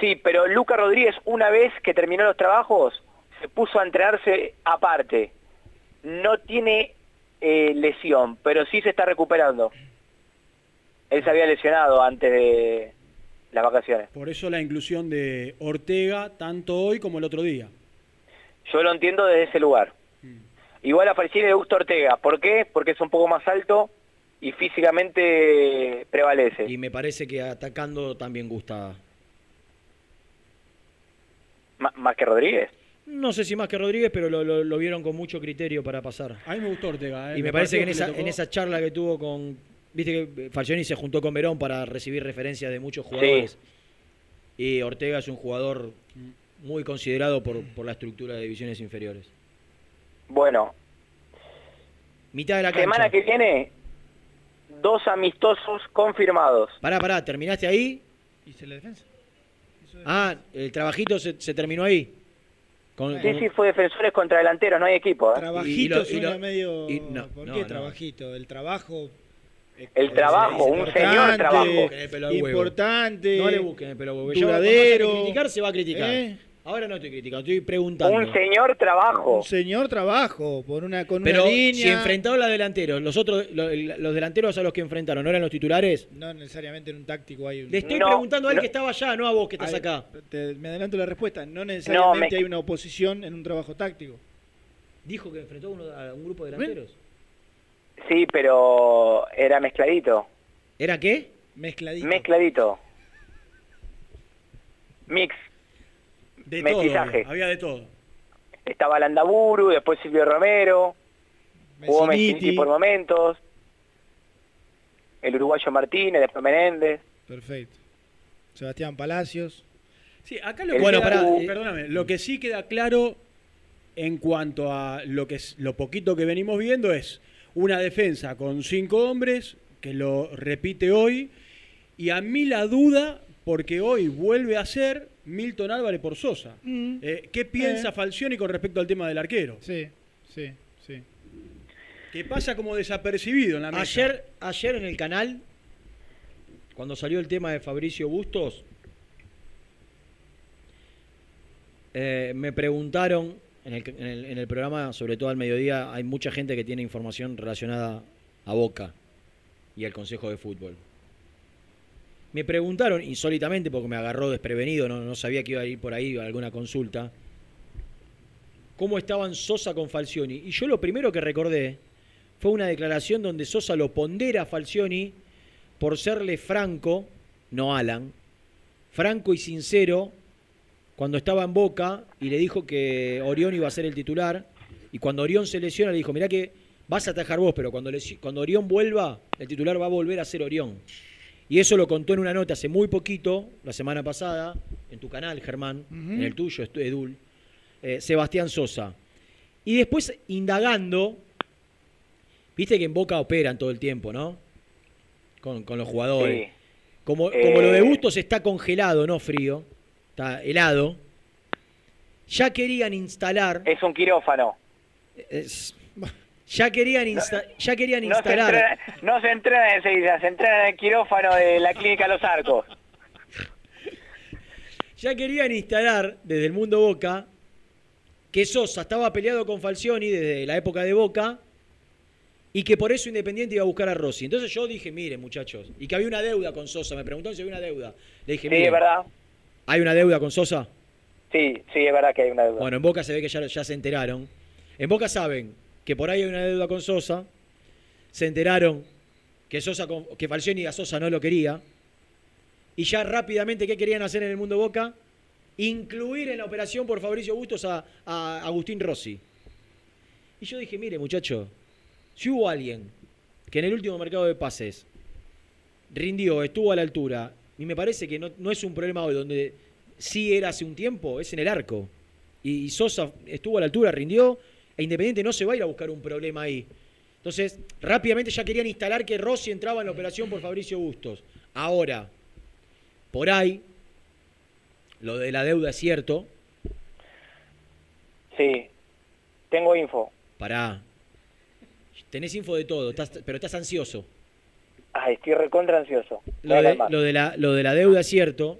sí, pero Lucas Rodríguez una vez que terminó los trabajos se puso a entrenarse aparte. No tiene eh, lesión, pero sí se está recuperando. Él se había lesionado antes de las vacaciones. Por eso la inclusión de Ortega, tanto hoy como el otro día. Yo lo entiendo desde ese lugar. Igual a Falcioni le gusta Ortega. ¿Por qué? Porque es un poco más alto y físicamente prevalece. Y me parece que atacando también gusta. M- más que Rodríguez. No sé si más que Rodríguez, pero lo, lo- lo vieron con mucho criterio para pasar. A mí me gustó Ortega. ¿eh? Y me parece que en esa, en esa charla que tuvo con... Viste que Falcioni se juntó con Verón para recibir referencias de muchos jugadores. Y Ortega es un jugador muy considerado por, por la estructura de divisiones inferiores. Bueno, Mitad de la cancha. semana que viene, dos amistosos confirmados. Pará, pará, ¿terminaste ahí? ¿Hice la defensa? Ah, el trabajito se, se terminó ahí. Con- Sí, con- sí, fue defensores contra delanteros, no hay equipo. ¿eh? Trabajito y lo- y lo- medio... y no, ¿Por no, qué no. trabajito? El trabajo... El trabajo, un señor importante, trabajo. Importante. No le busquen el pelo huevo. Ya va- Duradero. haya que criticar, se va a criticar. ¿Eh? Ahora no estoy criticando, estoy preguntando. Un señor trabajo. Un señor trabajo, por una, con Pero una línea... si enfrentaron a delanteros, los otros, lo- los delanteros a los que enfrentaron, ¿no eran los titulares? No necesariamente en un táctico hay un... Le estoy No, preguntando a él no. que estaba allá, no a vos que estás Ay, acá. te- me adelanto la respuesta. No necesariamente me- hay una oposición en un trabajo táctico. Dijo que enfrentó uno- a un grupo de delanteros. Sí, pero era mezcladito. ¿Era qué? Mezcladito. Mezcladito. Mix. De todo, Mestizaje. había, había de todo. Estaba Landaburu, después Silvio Romero, jugó Messiniti. Messiniti por momentos, el uruguayo Martínez, después Menéndez. Perfecto. Sebastián Palacios. Sí, acá lo que Bueno, queda- pará, uh, perdóname, lo que sí queda claro en cuanto a lo que es lo poquito que venimos viendo es una defensa con cinco hombres que lo repite hoy y a mí la duda porque hoy vuelve a ser Milton Álvarez por Sosa. Mm. Eh, ¿Qué piensa Eh. Falcioni con respecto al tema del arquero? Sí, sí, sí. Que pasa como desapercibido en la mesa. Ayer, ayer en el canal, cuando salió el tema de Fabricio Bustos, eh, me preguntaron en el, en, el, en el programa, sobre todo al mediodía, hay mucha gente que tiene información relacionada a Boca y al Consejo de Fútbol. Me preguntaron, insólitamente, porque me agarró desprevenido, no, sabía que iba a ir por ahí a alguna consulta, cómo estaban Sosa con Falcioni. Y yo lo primero que recordé fue una declaración donde Sosa lo pondera a Falcioni por serle franco, no Alan, franco y sincero cuando estaba en Boca y le dijo que Orión iba a ser el titular. Y cuando Orión se lesiona, le dijo: Mirá que vas a atajar vos, pero cuando, lesi- cuando Orión vuelva, el titular va a volver a ser Orión. Y eso lo contó en una nota hace muy poquito, la semana pasada, en tu canal, Germán, en el tuyo, Edul, eh, Sebastián Sosa. Y después, indagando, viste que en Boca operan todo el tiempo, ¿no? Con, con los jugadores. Sí. Como, como lo de Eh. Bustos está congelado, no frío, está helado, ya querían instalar. Es un quirófano. es- ya querían, insta- ya querían No se, instalar. entrena, no se entrena en Sevilla, se entrena en el quirófano de la clínica Los Arcos. Ya querían instalar desde el mundo Boca que Sosa estaba peleado con Falcioni desde la época de Boca y que por eso Independiente iba a buscar a Rossi. Entonces yo dije, miren muchachos, y que había una deuda con Sosa. Me preguntaron si había una deuda. Le dije, Sí, miren, es verdad. ¿hay una deuda con Sosa? Sí, sí, es verdad que hay una deuda. Bueno, en Boca se ve que ya, ya se enteraron. En Boca saben que por ahí hay una deuda con Sosa. Se enteraron que, Sosa que Falcioni a Sosa no lo quería. Y ya rápidamente, ¿qué querían hacer en el mundo Boca? Incluir en la operación por Fabricio Bustos a, Agustín Rossi. Y yo dije, mire muchacho, si hubo alguien que en el último mercado de pases rindió, estuvo a la altura, y me parece que no, no es un problema hoy donde sí era hace un tiempo, es en el arco. Y Sosa estuvo a la altura, rindió, e Independiente no se va a ir a buscar un problema ahí. Entonces, rápidamente ya querían instalar que Rossi entraba en la operación por Fabricio Bustos. Ahora, por ahí, lo de la deuda es cierto. Sí, tengo info. Pará. Tenés info de todo, estás- pero estás ansioso. Ay, estoy recontra ansioso. Lo de, lo de la, lo de la deuda es cierto.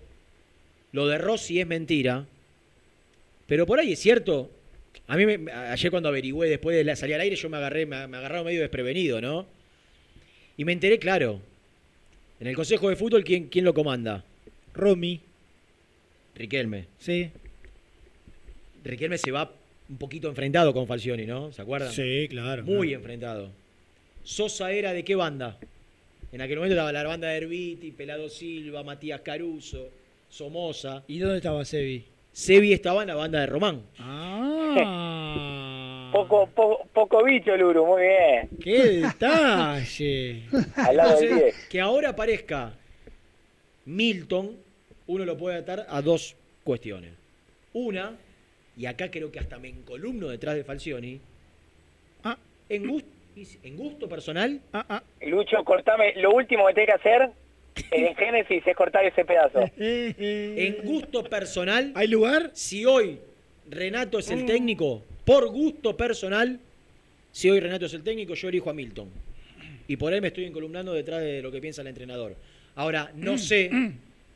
Lo de Rossi es mentira. Pero por ahí es cierto. A mí, me- ayer cuando averigüé, después de la salida al aire, yo me agarré, me, me agarraron medio desprevenido, ¿no? Y me enteré, claro. En el Consejo de Fútbol, ¿quién, quién lo comanda? Romy. Riquelme. Sí. Riquelme se va un poquito enfrentado con Falcioni, ¿no? ¿Se acuerdan? Sí, claro. Muy claro. enfrentado. Sosa era de qué banda? En aquel momento estaba la banda de Herbiti, Pelado Silva, Matías Caruso, Somoza. ¿Y dónde estaba Sebi? Sebi estaba en la banda de Román. Ah. Poco, poco, poco bicho, Luru, muy bien. ¡Qué detalle! [LAUGHS] Al lado del Entonces, 10. que ahora aparezca Milton uno lo puede atar a dos cuestiones. Una, y acá creo que hasta me encolumno detrás de Falcioni, en, gusto, en gusto personal, Lucho, cortame. Lo último que tenés que hacer en [LAUGHS] Génesis es cortar ese pedazo. [LAUGHS] en gusto personal, ¿hay lugar? Si hoy Renato es el técnico, por gusto personal, si hoy Renato es el técnico, yo elijo a Milton. Y por él me estoy encolumnando detrás de lo que piensa el entrenador. Ahora, no sé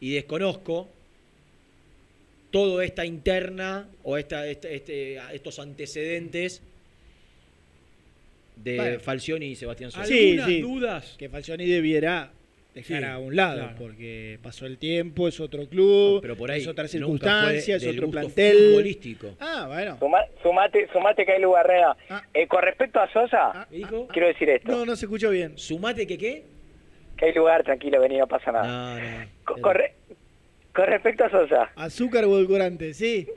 y desconozco toda esta interna o esta, este- este- estos antecedentes de. Falcioni y Sebastián Sosa. Sí, ¿Algunas sí. dudas? Que Falcioni debiera dejar Sí, a un lado, claro. porque pasó el tiempo, es otro club, Pero por ahí es otra circunstancia, es otro plantel. futbolístico. Ah, bueno. Suma- sumate, sumate que hay lugar, Rena. Eh, con respecto a Sosa, ¿Dijo? quiero decir esto. No, no se escuchó bien. ¿Sumate que qué? Que hay lugar, tranquilo, vení, no pasa nada. No, no. Con, con re- con respecto a Sosa, Azúcar o edulcorante, sí.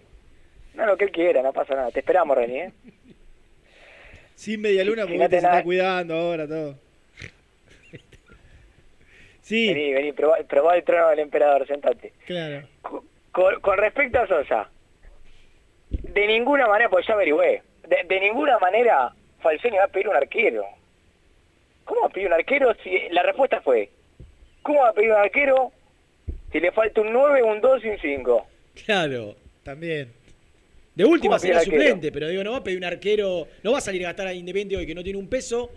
no lo que él quiera, no pasa nada. Te esperamos, Reni, ¿eh? [LAUGHS] Sin media luna porque te se está cuidando ahora todo. Sí, Vení, vení, probá, probá el trono del emperador, sentate. claro. Con, con respecto a Sosa, de ninguna manera, pues ya averigüé, de, de ninguna manera Falcioni va a pedir un arquero. ¿Cómo va a pedir un arquero si la respuesta fue, ¿cómo va a pedir un arquero si le falta un 9, un 2 y un 5? Claro. También. De última ¿Cómo será suplente, pero digo, no va a pedir un arquero, no va a salir a gastar a Independiente hoy que no tiene un peso,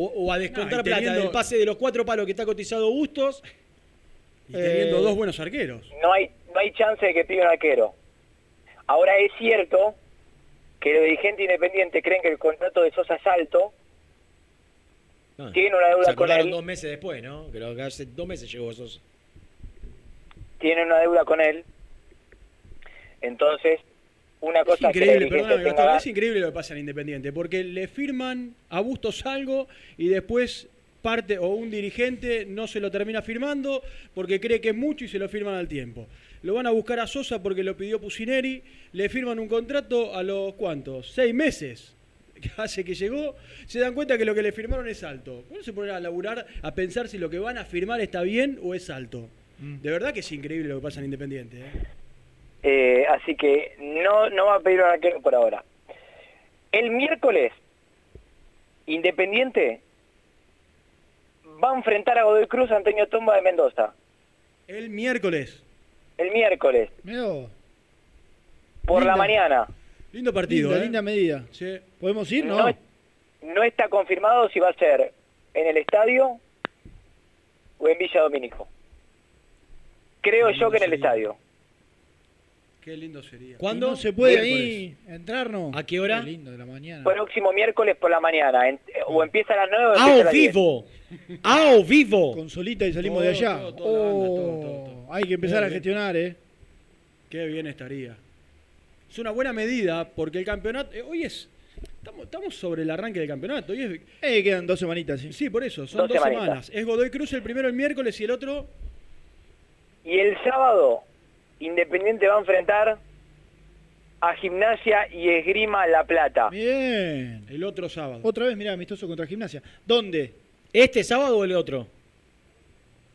o, o a descontar No, plata teniendo- del pase de los cuatro palos que está cotizado Bustos. Y teniendo Eh, dos buenos arqueros. No hay, no hay chance de que pida un arquero. Ahora es cierto que los dirigentes independientes creen que el contrato de Sosa es alto, Ah, tienen una Se deuda con acordaron él, dos meses después, ¿no? Creo que hace dos meses llegó Sosa. tienen una deuda con él. Entonces, una Es cosa es que increíble, perdóname, tenga Gastón, es increíble lo que pasa en Independiente, porque le firman a Bustos algo y después parte o un dirigente no se lo termina firmando porque cree que es mucho y se lo firman al tiempo. Lo van a buscar a Sosa porque lo pidió Pusineri, le firman un contrato a los cuántos, seis meses que hace que llegó, se dan cuenta que lo que le firmaron es alto. ¿Cómo se ponen a laburar a pensar si lo que van a firmar está bien o es alto? De verdad que es increíble lo que pasa en Independiente. ¿eh? Eh, así que no, no va a pedir un arquero por ahora. El miércoles, Independiente va a enfrentar a Godoy Cruz Antonio Tomba de Mendoza. El miércoles. El miércoles, por la mañana. Lindo partido, linda, ¿eh? linda medida. Sí. ¿Podemos ir? No. No, no está confirmado si va a ser en el estadio o en Villa Domínico. Creo yo que en el estadio. Qué lindo sería. ¿Cuándo? ¿No se puede ahí entrar, no? ¿A qué hora? Qué lindo, de la mañana. Próximo miércoles por la mañana. en- o empieza a las 9 o ¡A empieza a o las 10. vivo! ¡A o vivo! Con solita y salimos Todo, de allá. todo, Oh, todo, todo, todo. Hay que empezar a Bien, bien. gestionar, ¿eh? Qué bien estaría. Es una buena medida porque el campeonato. eh, hoy es. Estamos, estamos sobre el arranque del campeonato. Hoy es, Eh, quedan dos semanitas, sí. sí, por eso. Son Dos semanas. Es Godoy Cruz el primero el miércoles y el otro. Y el sábado, Independiente va a enfrentar a Gimnasia y Esgrima La Plata. Bien. El otro sábado. Otra vez, mirá, amistoso contra gimnasia. ¿Dónde? ¿Este sábado o el otro?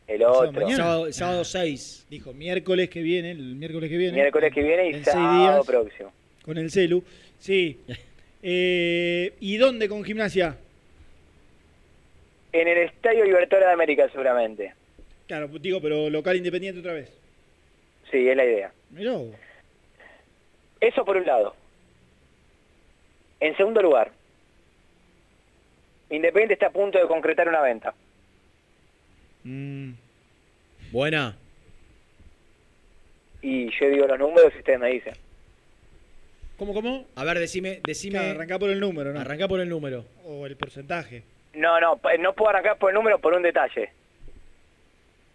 El otro. mañana. Sábado, sábado 6. Dijo miércoles que viene, el miércoles que viene. Miércoles que viene y En sábado días. próximo. Con el celu. Sí. [LAUGHS] Eh, ¿Y dónde con gimnasia? En el Estadio Libertadores de América seguramente. Claro, digo, pero local independiente otra vez. Sí, es la idea. Mirá. Eso por un lado. En segundo lugar, Independiente está a punto de concretar una venta. Mm, Buena. Y yo digo los números y ustedes me dicen. ¿Cómo, cómo? A ver, decime, decime. Claro, arrancá por el número, ¿no? Arrancá por el número. O el porcentaje. No, no, pa- no puedo arrancar por el número por un detalle.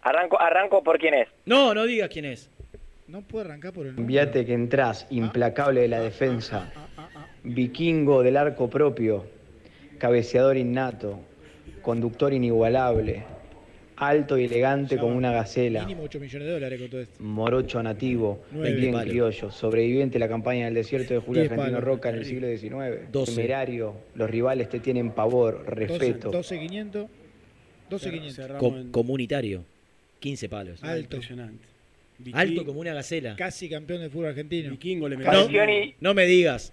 Arranco, arranco por quién es. No, no digas quién es. No puedo arrancar por el. Enviate que entrás, implacable de la defensa, vikingo del arco propio, cabeceador innato, conductor inigualable, alto y elegante como una gacela, Mínimo 8 millones de dólares con todo esto. morocho nativo, Nueve bien palos. criollo, sobreviviente de la campaña del desierto de Julio Diez Argentino palos. Roca en el siglo XIX, Doce. temerario, los rivales te tienen pavor, respeto. 12.500. 12.500. Cerramos Co- comunitario. 15 palos. Alto. Impresionante. Alto como una gacela. Casi campeón de fútbol argentino. Vikingo le Falcioni, no me digas.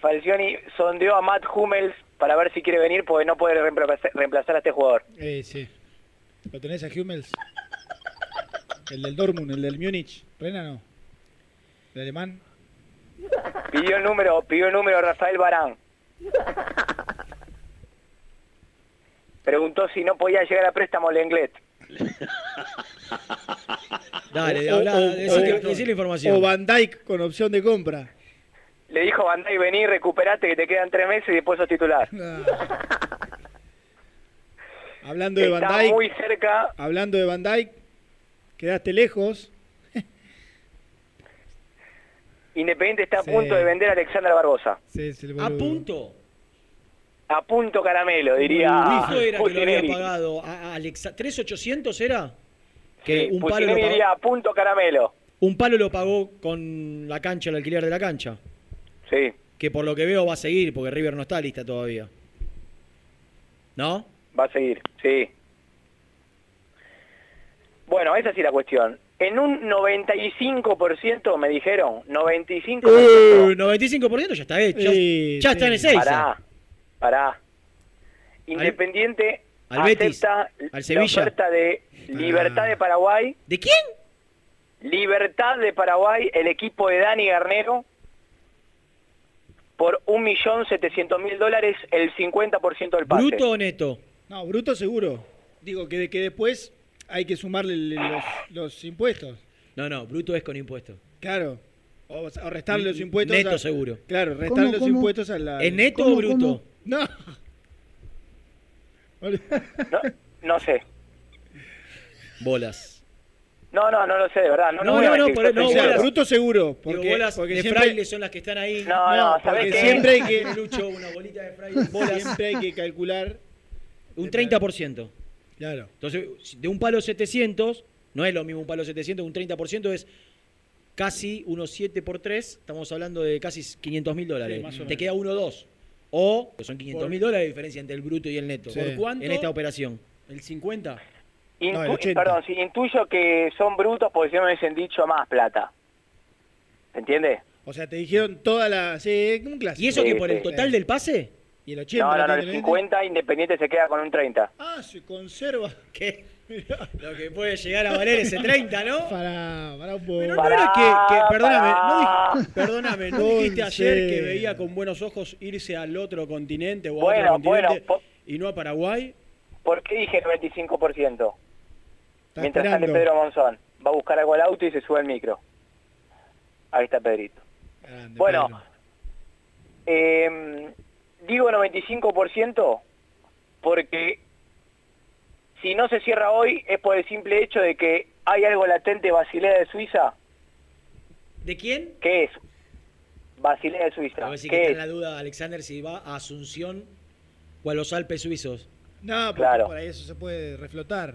Falcioni sondeó a Matt Hummels para ver si quiere venir porque no puede reemplazar, a este jugador. Eh, sí. ¿Lo tenés a Hummels? El del Dortmund, el del Múnich. Rena no. El alemán. Pidió el número, pidió el número Rafael Barán. Preguntó si no podía llegar a préstamo Lenglet. [LAUGHS] Dale, O- habla, o- decí, que- o- decí la información. O Van Dyke con opción de compra. Le dijo Van Dijk, vení, recuperate que te quedan tres meses y después sos titular. [LAUGHS] Hablando de Van Está Dyke. muy cerca. Hablando de Van Dyke. Quedaste lejos. [LAUGHS] Independiente está a Sí. punto de vender a Alexander Barbosa. Sí, sí, el A punto. A punto caramelo, diría ¿Cuánto era que lo había pagado? ¿A, a Alexa- ¿3.800 era? Que Sí, un palo, lo pagó, diría a punto caramelo. un palo lo pagó con la cancha, el alquiler de la cancha. Sí. Que por lo que veo va a seguir porque River no está lista todavía. ¿No? Va a seguir, sí. Bueno, esa sí la cuestión. En un 95% me dijeron, 95%. Uh, 95% ya está hecho. Ya, Sí, ya está en Ezeiza. Pará, pará. Independiente al Betis, al la Sevilla. oferta de Libertad de Paraguay. ¿De quién? Libertad de Paraguay, el equipo de Dani Garnero, por 1.700.000 dólares, el 50% del pase. ¿Bruto o neto? No, bruto seguro. Digo que, que después hay que sumarle los, los impuestos. No, no, bruto es con impuestos. Claro. O, o restarle los impuestos. Neto a- seguro. Claro, restarle los impuestos a la. ¿Es neto o bruto? No. No, no sé. Bolas. No, no, no lo sé, de verdad. No, No, no, no, por- no, O seguro. bruto seguro. Digo, Porque, bolas porque de siempre, fraile son las que están ahí. No, no, ¿sabes porque qué? siempre hay que. [LAUGHS] Lucho, una bolita de fraile. [LAUGHS] Bolas. Siempre hay que calcular. Un 30%. Claro. Entonces, de un palo 700, no es lo mismo un palo 700, un 30% es casi unos 7 por 3, estamos hablando de casi 500 mil dólares. Sí, o Te queda 1 2. O que son 500 mil dólares la diferencia entre el bruto y el neto. Sí. ¿Por cuánto? En esta operación. ¿El 50? Intu- No, el 80. perdón, sí, intuyo que son brutos porque si no me hubiesen dicho más plata. ¿Se entiende? O sea, te dijeron toda la. Sí, un clásico. ¿Y eso Sí, que por el sí. total del pase? Y el 80. No, no, no, ¿no el tiene? 50 Independiente se queda con un 30. Ah, se conserva. [LAUGHS] ¿Qué? Lo que puede llegar a valer ese 30, ¿no? Para, para un poco. Pero no era que, que- perdóname, no dij- [LAUGHS] perdóname, ¿no dijiste ayer que veía con buenos ojos irse al otro continente o a Bueno, otro continente bueno, y no a Paraguay? ¿Por qué dije 95%? Está Mientras sale. Pedro Monzón. Va a buscar algo al auto y se sube al micro. Ahí está Pedrito. Grande, Bueno, Pedro. eh, digo 95% porque si no se cierra hoy es por el simple hecho de que hay algo latente Basilea de Suiza. ¿De quién? ¿Qué es? Basilea de Suiza. A ver si que ¿Qué está es? en la duda Alexander si va a Asunción o a los Alpes suizos. No, porque Claro. por ahí eso se puede reflotar.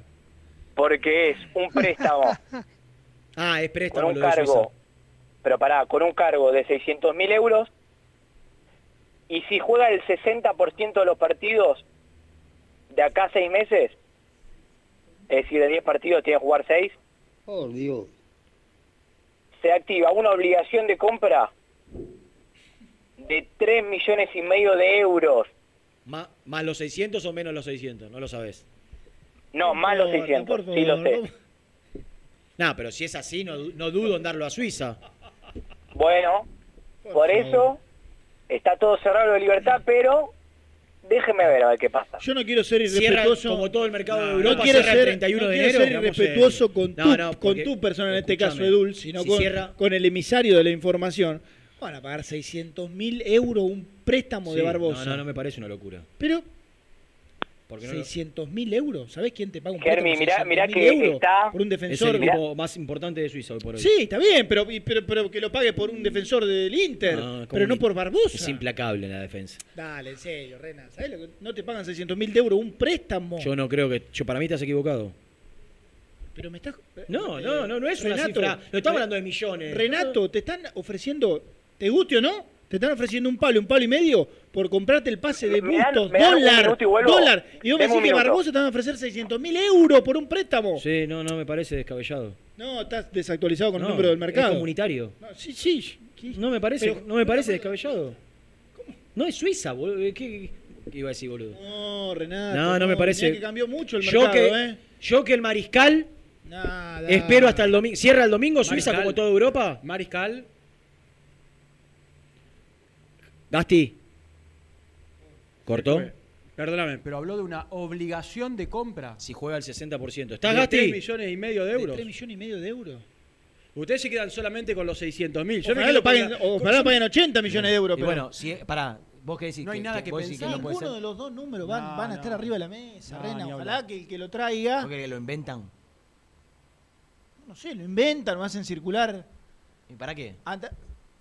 Porque es un [LAUGHS] préstamo Ah, es con préstamo un lo de Suiza. cargo, pero pará, con un cargo de 600 mil euros y si juega el 60% de los partidos de acá a seis meses, es decir, de 10 partidos tiene que jugar 6, Por Dios. se activa una obligación de compra de 3 millones y medio de euros. Ma- ¿Más los 600 o menos los 600? No lo sabes. No, más los Por favor, 600, por sí lo sé. No, [LAUGHS] pero si es así, no, no dudo en darlo a Suiza. Bueno, Por eso está todo cerrado de libertad, pero déjeme ver a ver qué pasa. Yo no quiero ser Cierra irrespetuoso. como todo el mercado de No, Europa, no quiero ser, el 31 no de quiero enero. ser irrespetuoso con, tu, no, con porque- tu persona, en este caso Edul, sino si con, cierra- con el emisario de la información. Van a pagar 600 mil euros un préstamo de Barbosa. No, no, no me parece una locura. Pero 600 mil euros, ¿sabés quién te paga un Germi, préstamo? mirá, mirá 600.000 que euros está- por un es defensor. el Mirá- equipo más importante de Suiza hoy por hoy. Sí, está bien, pero, pero, pero que lo pague por un defensor del Inter, No, ¿cómo pero no por Barbosa. Es implacable en la defensa. Dale, en serio, Rena. ¿Sabés lo que no te pagan 600 mil euros un préstamo? Yo no creo que. Yo para mí estás equivocado. Pero me estás. No, eh, no, no, no es una Renato, cifra. No estamos hablando de millones. Renato, te están ofreciendo, ¿te guste o no? Te están ofreciendo un palo, un palo y medio por comprarte el pase de Me dan- Bustos, me dan un dólar, y dólar. Y vos me decís que. Barbosa te van a ofrecer 600 mil euros por un préstamo. Sí, no, no me parece descabellado. No, estás desactualizado con No, el número del es mercado. comunitario. No, sí, sí. No me parece, Pero- no me parece descabellado. No es Suiza, boludo. ¿Qué, qué iba a decir, boludo? No, Renato. No, no me parece. que cambió mucho el yo mercado, que, ¿eh? Yo que el mariscal Nada. espero hasta el domingo. ¿Cierra el domingo Suiza Mariscal. como toda Europa? Mariscal. Gasti. ¿Cortó? Perdóname, pero habló de una obligación de compra. Si juega el 60%. ¿Estás, de Gasti? 3 millones y medio de euros. ¿3 millones y medio de euros? Ustedes se quedan solamente con los 600 mil. Yo me Ojalá quedo lo paguen, con ojalá lo paguen 80 millones de euros. Y pero bueno, si, pará, vos qué decís. No hay nada que decís pensar. no puede ninguno ser? de los dos números van, No, van a no. estar arriba de la mesa, No, Rena. Ojalá que el que lo traiga, Porque lo inventan. no sé, lo inventan, lo hacen circular. ¿Y para qué? Anda-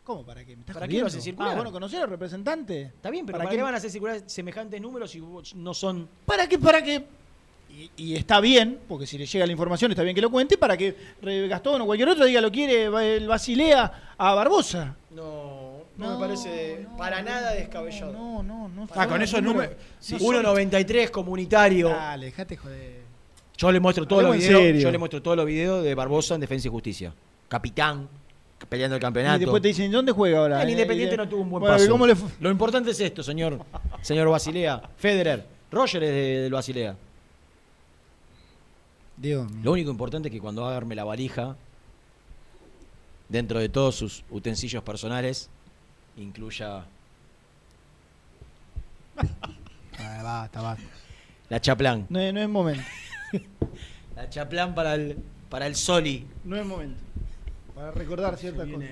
¿Cómo para qué? ¿Me estás ¿Para qué lo hacen circular? Ah, bueno, conocer al representante. Está bien, pero ¿Para ¿para, qué? van a hacer circular semejantes números si vos no son. ¿Para qué? ¿Para qué? Y, y está bien, porque si le llega la información está bien que lo cuente, para que Gastón o cualquier otro diga lo quiere el Basilea a Barbosa. No, no me parece para nada descabellado. No, no, no. Ah, con esos números. Sí, 1.93 comunitario. Dale, dejate joder. Yo le muestro todos los videos. Yo le muestro todos los videos de Barbosa en Defensa y Justicia. Capitán, peleando el Y campeonato. después te dicen, ¿dónde juega ahora? El Independiente y de- no tuvo un buen Bueno, paso. ¿cómo le fue? Lo importante es esto, señor, señor Basilea. Federer. Roger es de- del Basilea. Dios Lo único importante es que cuando agarme la valija, dentro de todos sus utensilios personales, incluya [LAUGHS] basta, basta. la chaplán. No, es- no es momento. [LAUGHS] La chaplán para el, para el soli. No es momento. Para recordar ciertas cosas.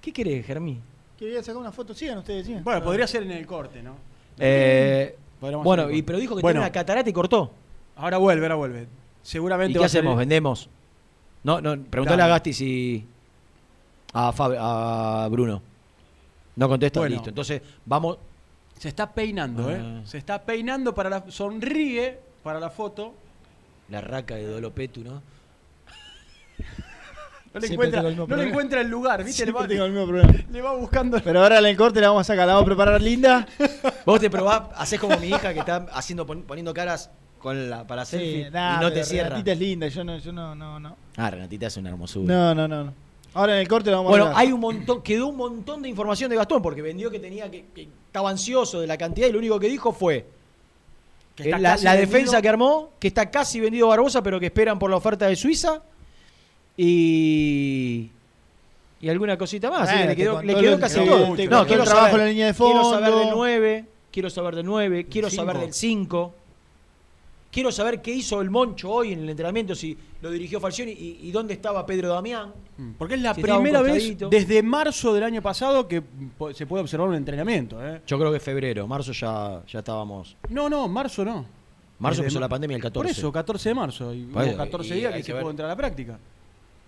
¿Qué querés, Germí? Quería sacar una foto, sigan ustedes, sigan. Bueno, podría ser en el corte, ¿no? Eh, bueno, y, pero dijo que Bueno. tiene una catarata y cortó. Ahora vuelve, ahora vuelve. Seguramente ¿Y qué va a ser- hacemos? ¿Vendemos? No, no, preguntale Dale. a Gasti si. A, Fab- a Bruno. No contesta, Bueno. listo. Entonces, vamos. Se está peinando, ¿eh? Ah. Se está peinando para la. Sonríe para la foto. La raca de Dolopetu, ¿no? No le, encuentra, el mismo no le problema. encuentra el lugar, ¿viste? Le va, tengo el mismo problema. le va buscando. Pero ahora en el corte la vamos a sacar, la vamos a preparar linda. [LAUGHS] Vos te probás, haces como mi hija que está haciendo pon- poniendo caras con la, para nah, y no te cierra. Renatita es linda, yo no, yo no, no, no. Ah, Renatita es una hermosura. No, no, no. no. Ahora en el corte la vamos Bueno, a sacar. hay un montón, quedó un montón de información de Gastón porque vendió que tenía que, que estaba ansioso de la cantidad y lo único que dijo fue Que la, la defensa que armó, que está casi vendido Barbosa, pero que esperan por la oferta de Suiza y y alguna cosita más. Bueno, así que le quedó, le quedó casi todo. te No, quiero trabajo saber, en la línea de quiero saber fondo. del 9, quiero saber del 9, quiero Cinco. saber del 5. Quiero saber qué hizo el Moncho hoy en el entrenamiento, si lo dirigió Falcioni y, y dónde estaba Pedro Damián. Porque es la Si primera vez desde marzo del año pasado que se puede observar un entrenamiento, ¿eh? Yo creo que febrero, marzo ya, ya estábamos. No, no, marzo no. Marzo Desde empezó la pandemia el 14. Por eso, 14 de marzo. Y hubo Bueno, 14 y días que que se pudo entrar a la práctica.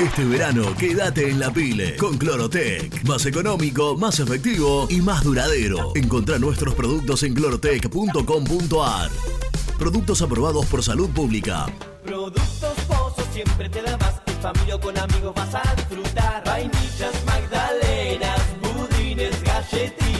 Este verano quédate en la pile con Clorotec. Más económico, más efectivo y más duradero. Encontrá nuestros productos en clorotec.com.ar. Productos aprobados por salud pública. Productos Pozos siempre te da más. En familia o con amigos vas a disfrutar. Vainillas, magdalenas, budines, galletitas.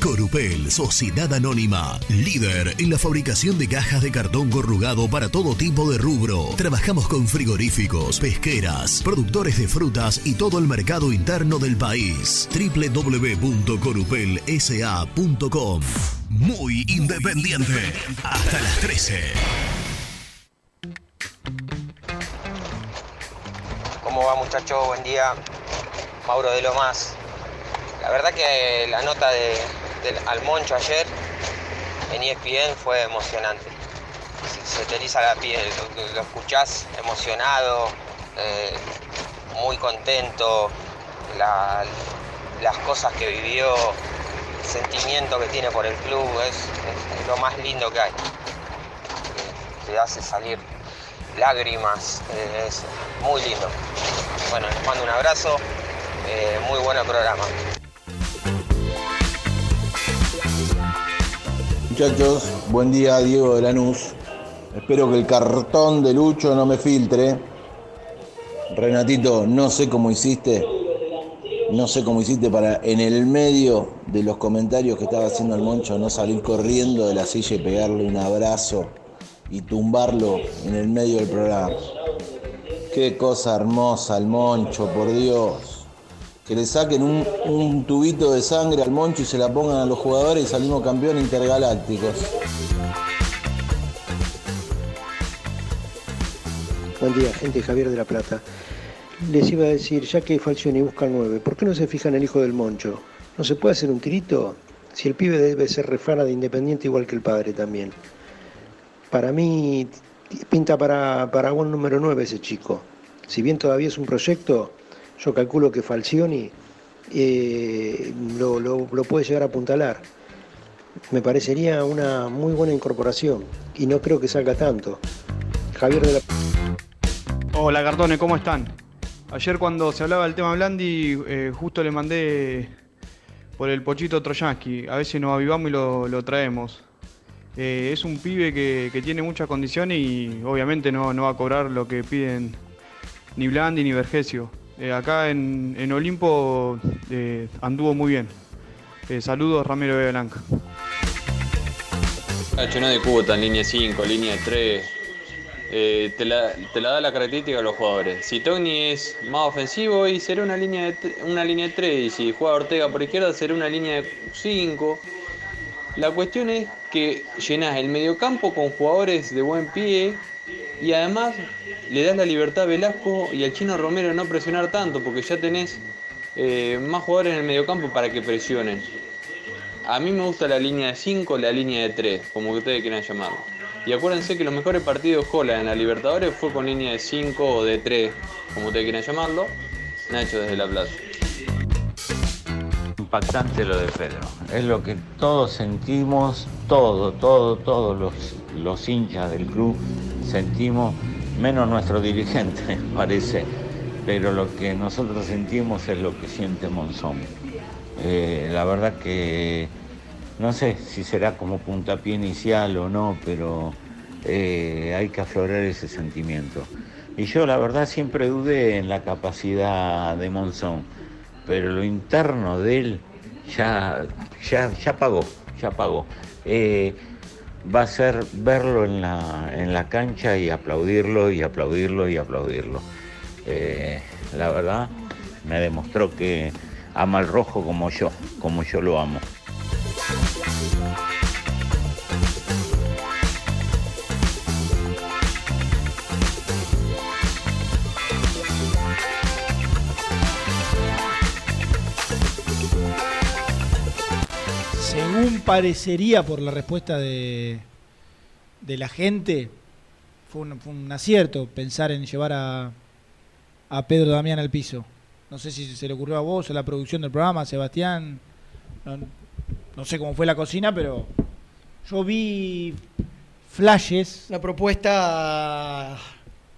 Corupel, Sociedad Anónima, líder en la fabricación de cajas de cartón corrugado para todo tipo de rubro. Trabajamos con frigoríficos, pesqueras, productores de frutas y todo el mercado interno del país. www.corupelsa.com Muy independiente. Hasta las 13. ¿Cómo va muchachos? Buen día. Mauro de Lomas. La verdad que la nota de, del al Moncho ayer en ESPN fue emocionante. Se, se te eriza la piel, lo, lo escuchás emocionado, eh, muy contento, la- las cosas que vivió, el sentimiento que tiene por el club, es, lo más lindo que hay. Te hace salir lágrimas, eh, es muy lindo. Bueno, les mando un abrazo, eh, muy bueno el programa. Muchachos, buen día, Diego de Lanús. Espero que el cartón de Lucho no me filtre. Renatito, no sé cómo hiciste. No sé cómo hiciste para en el medio de los comentarios que estaba haciendo el Moncho no salir corriendo de la silla y pegarle un abrazo y tumbarlo en el medio del programa. Qué cosa hermosa el Moncho, por Dios. Que le saquen un, un tubito de sangre al moncho y se la pongan a los jugadores y salimos campeones intergalácticos. Buen día, gente Javier de la Plata. Les iba a decir, ya que Falcioni busca el 9, ¿por qué no se fijan el hijo del Moncho? ¿No se puede hacer un tirito? Si el pibe debe ser refana de Independiente igual que el padre también. Para mí pinta para, para buen número 9 ese chico. Si bien todavía es un proyecto, yo calculo que Falcioni eh, lo, puede llegar a apuntalar. Me parecería una muy buena incorporación y no creo que salga tanto. Javier de la Hola Cartone, ¿cómo están? Ayer cuando se hablaba del tema Blandi, eh, justo le mandé por el pochito Troyansky. A veces nos avivamos y lo, traemos. Eh, es un pibe que, que tiene muchas condiciones y obviamente no, no va a cobrar lo que piden ni Blandi ni Vergesio. Eh, acá en, en Olimpo eh, anduvo muy bien. Eh, saludos Ramiro de Blanca. Nacho, no de cuota en línea 5, línea 3. Eh, te, la, te la da la característica de los jugadores. Si Togni es más ofensivo, y será una línea de, una línea de 3. Y si juega Ortega por izquierda, será una línea de 5. La cuestión es que llenas el mediocampo con jugadores de buen pie y además le das la libertad a Velasco y al chino Romero no presionar tanto porque ya tenés eh, más jugadores en el mediocampo para que presionen. A mí me gusta la línea de 5, la línea de 3, como ustedes quieran llamarlo. Y acuérdense que los mejores partidos Cola en la Libertadores fue con línea de 5 o de 3, como ustedes quieran llamarlo. Nacho desde La Plaza. Impactante lo de Pedro. Es lo que todos sentimos, todo, todo, todos los, los hinchas del club sentimos, menos nuestro dirigente, [LAUGHS] parece. Pero lo que nosotros sentimos es lo que siente Monzón. Eh, la verdad que no sé si será como puntapié inicial o no, pero eh, hay que aflorar ese sentimiento. Y yo la verdad siempre dudé en la capacidad de Monzón, pero lo interno de él ya, ya, ya pagó, ya pagó. Eh, va a ser verlo en la, en la cancha y aplaudirlo y aplaudirlo y aplaudirlo. Eh, la verdad me demostró que ama el rojo como yo, como yo lo amo. Según parecería por la respuesta de, de la gente, fue un, fue un acierto pensar en llevar a, a Pedro Damián al piso. No sé si se le ocurrió a vos, a la producción del programa, a Sebastián. No, no sé cómo fue la cocina, pero yo vi flashes. Una propuesta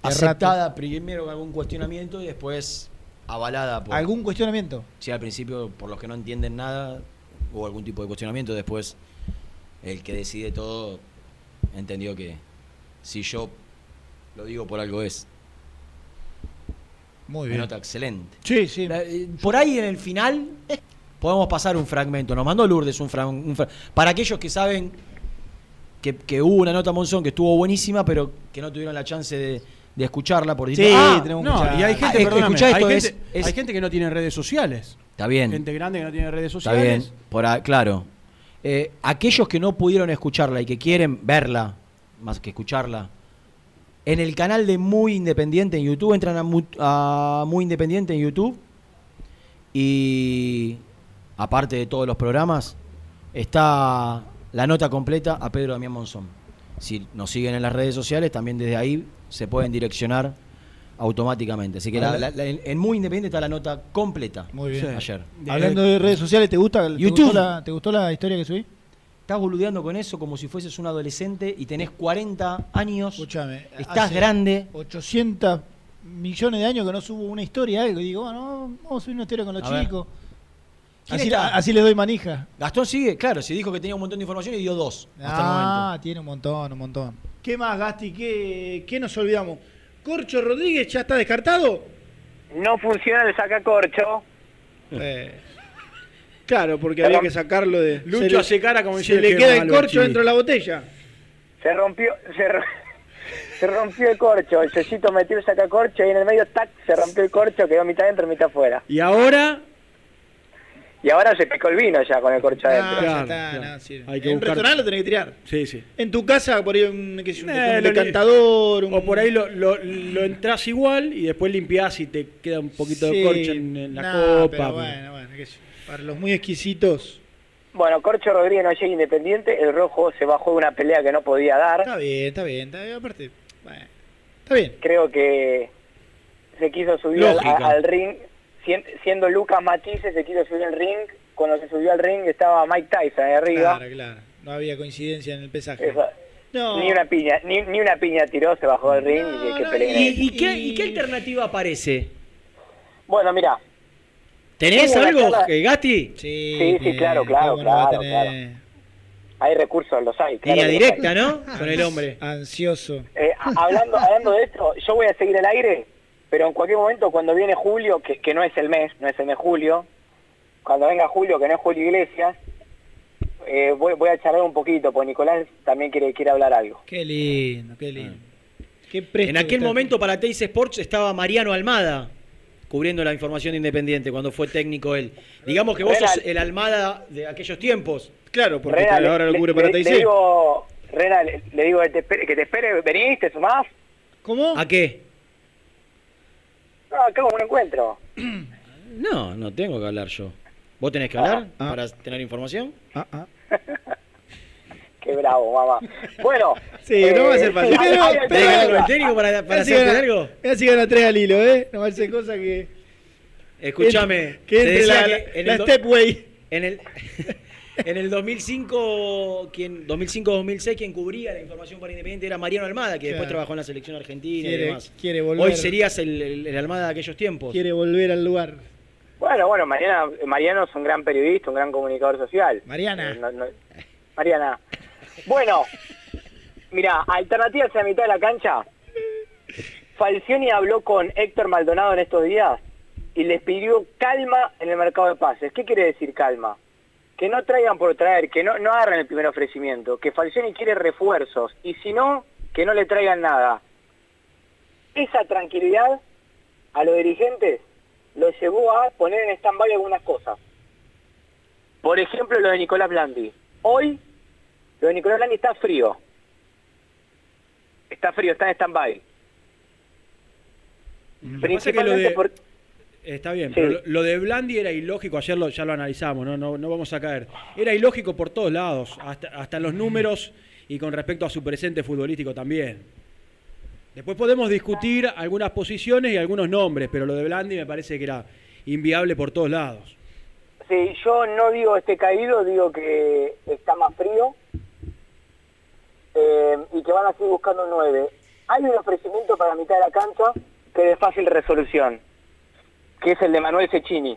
aceptada primero con algún cuestionamiento y después avalada por... ¿Algún cuestionamiento? Sí, al principio por los que no entienden nada hubo algún tipo de cuestionamiento, después el que decide todo entendió que si yo lo digo por algo es. Muy Una bien. nota excelente. Sí, sí. Eh, Por ahí en el final podemos pasar un fragmento. Nos mandó Lourdes un fragmento. Para aquellos que saben que, que hubo una nota Monzón que estuvo buenísima, pero que no tuvieron la chance de, de escucharla por Sí, Ah, tenemos no, y hay gente, ah, perdóname, escuchá hay, esto, gente, es- es- hay gente que no tiene redes sociales. Está bien. Gente grande que no tiene redes Está sociales. bien, por a- claro. Eh, aquellos que no pudieron escucharla y que quieren verla, más que escucharla, en el canal de Muy Independiente en YouTube, entran a, Mu- a Muy Independiente en YouTube y aparte de todos los programas, está la nota completa a Pedro Damián Monzón. Si nos siguen en las redes sociales, también desde ahí se pueden direccionar automáticamente. Así que la- la- la- en en Muy Independiente está la nota completa. Muy bien. Ayer. Hablando de redes sociales, ¿te gusta? ¿te YouTube. gustó la- ¿Te gustó la historia que subí? Estás boludeando con eso como si fueses un adolescente y tenés 40 años. Escuchame. Estás hace grande. 800 millones de años que no subo una historia, algo. Y digo, bueno, vamos a subir una historia con los A chicos. ¿Quién Así, así le doy manija. Gastón sigue, claro, si dijo que tenía un montón de información y dio dos hasta el Ah, momento. tiene un montón, un montón. ¿Qué más, Gasti? ¿Qué, qué nos olvidamos? ¿Corcho Rodríguez ya está descartado? No funciona el sacacorcho. Eh, claro, porque había que sacarlo de. Lucho se le- hace cara como Se diciendo le que queda el corcho dentro de la botella. Se rompió, se, ro- [LAUGHS] se rompió el corcho. El Cecito metió el sacacorcho y en el medio tac se rompió el corcho, quedó mitad dentro, mitad afuera. Y ahora Y ahora se picó el vino ya con el corcho Ah, adentro. ya Claro, está, claro. no, sí. Hay que en buscar- restaurante lo tenés que tirar. Sí, sí. En tu casa, por ahí un, qué sé un, Eh, un decantador. un- O por ahí lo, lo, lo entras igual y después limpiás y te queda un poquito Sí, de corcho en, en la copa. pero bueno, bueno, qué sé. Para los muy exquisitos. Bueno, Corcho Rodríguez no llega independiente, el rojo se bajó de una pelea que no podía dar. Está bien, está bien. Está bien. Aparte, bueno, está bien. Creo que se quiso subir al, al ring, siendo Lucas Matisse, se quiso subir al ring. Cuando se subió al ring estaba Mike Tyson ahí arriba. Claro, claro. No había coincidencia en el pesaje. Eso- No. Ni una piña, ni, ni una piña tiró, se bajó del ring y que, peleen ¿Y, qué, y qué alternativa aparece? Bueno, mira. ¿Tenés algo, charla- eh, Gasti? Sí, Sí, sí, claro, claro, ¿cómo no claro? Hay recursos, los hay. claro Línea directa, hay. ¿no? [LAUGHS] Con el hombre. Ansioso. Eh, hablando, hablando de esto, yo voy a seguir el aire, pero en cualquier momento cuando viene Julio, que, que no es el mes, no es el mes Julio, cuando venga Julio, que no es Julio Iglesias, eh, voy, voy a charlar un poquito, porque Nicolás también quiere, quiere hablar algo. Qué lindo, qué lindo. Qué En aquel momento para Teis Sports estaba Mariano Almada cubriendo la información de Independiente cuando fue técnico él. Digamos que vos sos el Almada de aquellos tiempos. Claro, porque Rena, ahora le- lo cubre le- para le, TIC. digo, Rena, le, le digo que te espere, que te espere, venís, te sumás. ¿Cómo? ¿A qué? No, acá como un encuentro. [CLEARS THROAT] No, no tengo que hablar yo. ¿Vos tenés que hablar para tener información? Ah, ah. [LAUGHS] Qué bravo, mamá. Bueno. [LAUGHS] Sí, no va a ser fácil. hay- Pero- hay pero- alternativa. el técnico para, para Así hacerte gana- algo? Gana tres al hilo, ¿eh? No va a ser cosa que. Escúchame. Que te entre decía la, que la, en la el do- Stepway. En el, [LAUGHS] en el 2005, quien 2005-2006, quien cubría la información para Independiente era Mariano Almada, que después trabajó en la selección argentina y Quiere, demás. quiere volver. Hoy serías el, el- el Almada de aquellos tiempos. Quiere volver al lugar. Bueno, bueno, Mariana, Mariano es un gran periodista, un gran comunicador social. Mariana. Eh, no- no- Mariana. Bueno, mira, alternativas a la mitad de la cancha. Falcioni habló con Héctor Maldonado en estos días y les pidió calma en el mercado de pases. ¿Qué quiere decir calma? Que no traigan por traer, que no, no agarren el primer ofrecimiento, que Falcioni quiere refuerzos y si no, que no le traigan nada. Esa tranquilidad a los dirigentes lo llevó a poner en stand-by algunas cosas. Por ejemplo, lo de Nicolás Blandi. Hoy, lo de Nicolás Blandi está frío. Está frío, está en stand-by. Que que lo Principalmente de- por... Está bien, Sí. pero lo, lo de Blandi era ilógico, ayer lo- ya lo analizamos, ¿no? No, no vamos a caer. Era ilógico por todos lados, hasta, hasta en los números y con respecto a su presente futbolístico también. Después podemos discutir algunas posiciones y algunos nombres, pero lo de Blandi me parece que era inviable por todos lados. Sí, yo no digo esté caído, digo que está más frío eh, y que van a seguir buscando 9. Hay un ofrecimiento para mitad de la cancha que es de fácil resolución, que es el de Manuel Cecchini.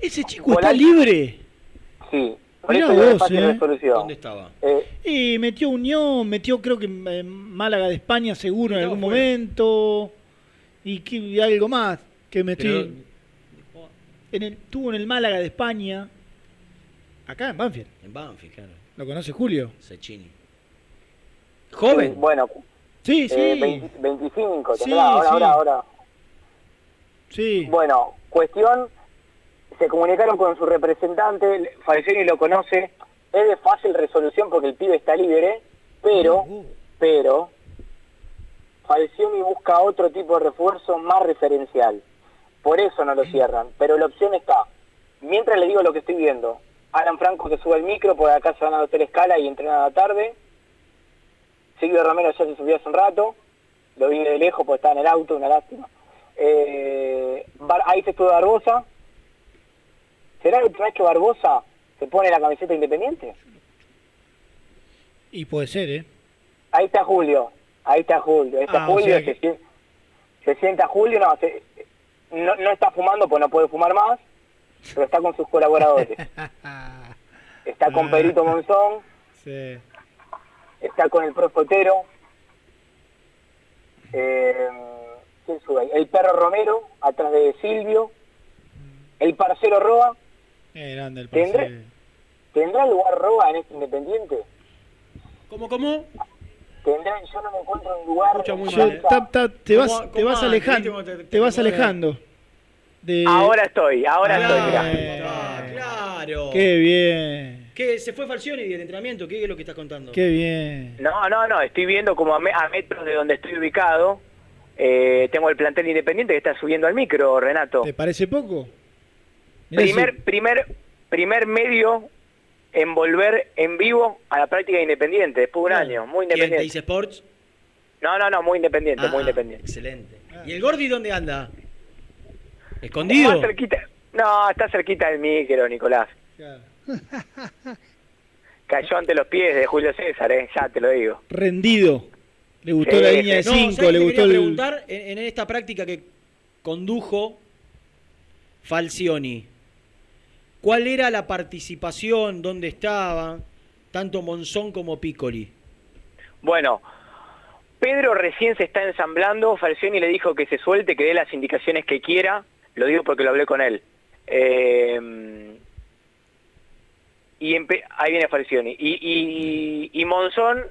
Ese chico está libre. Sí, por Mirá vos, eh. resolución. ¿Dónde estaba? Eh, Y metió Unión, metió creo que eh, Málaga de España seguro en algún fuera. momento. Y, que- y algo más que me Pero-. En el, tuvo en el Málaga de España. Acá en Banfield. En Banfield, claro. ¿Lo conoce Julio? Cecchini. ¿Joven? Bueno, Sí, sí. eh, 20 25, Sí, ahora, sí. ahora, ahora. Sí. Bueno, cuestión, se comunicaron con su representante, Falcioni lo conoce, es de fácil resolución porque el pibe está libre, pero, pero, Falcioni busca otro tipo de refuerzo más referencial. Por eso no lo cierran, pero la opción está. Mientras le digo lo que estoy viendo, Alan Franco que sube el micro, por acá se van a hotel escala y entrenan a la tarde. Silvio Romero ya se subió hace un rato, lo vi de lejos porque estaba en el auto, una lástima. Eh, ahí se estuvo Barbosa. ¿Será la última vez que Barbosa se pone la camiseta independiente? Y puede ser, ¿eh? Ahí está Julio, ahí está Julio, ahí está Ah, o Julio, sea que- se, se sienta Julio, no, se- no, no está fumando pues no puede fumar más, pero está con sus colaboradores. [LAUGHS] Está con Ah. Pedrito Monzón, Sí. está con el profe Otero, eh, ¿quién sube ahí? El perro Romero, atrás de Silvio, el parcero Roa, Eh, grande parce. ¿tendrá lugar Roa en este Independiente? ¿Cómo, cómo? ¿Tendrá? Yo no me encuentro en lugar... Escucha muy mal, cancha. ta- ta- te vas, ¿Cómo- te vas alejando. te- Te, te vas alejando. De... Ahora estoy, ahora Claro. estoy, mirá. Claro. Qué bien, ¿Qué? ¿Se fue Falcioni del entrenamiento? ¿Qué es lo que estás contando? qué bien. No, no, no, estoy viendo como a, me- a metros de donde estoy ubicado. Eh, tengo el plantel independiente que está subiendo al micro, Renato. ¿Te parece poco? Mirá Primer, si- primer, primer medio en volver en vivo a la práctica independiente, después de un año, muy ¿Quién te independiente. dice Sports? No, no, no, muy independiente, Ah, muy independiente. Excelente. ¿Y el Gordi dónde anda? ¿Escondido? Cerquita, no, está cerquita del micro, Nicolás. Cayó ante los pies de Julio César, eh, ya te lo digo. Rendido. Le gustó Sí, la sí. línea de No, ¿sabes 5, qué le gustó quería el... preguntar en, en esta práctica que condujo Falcioni. ¿Cuál era la participación? ¿Dónde estaba? Tanto Monzón como Piccoli. Bueno, Pedro recién se está ensamblando, Falcioni le dijo que se suelte, que dé las indicaciones que quiera, lo digo porque lo hablé con él. Eh, y empe- ahí viene Falcioni. Y, y, y Monzón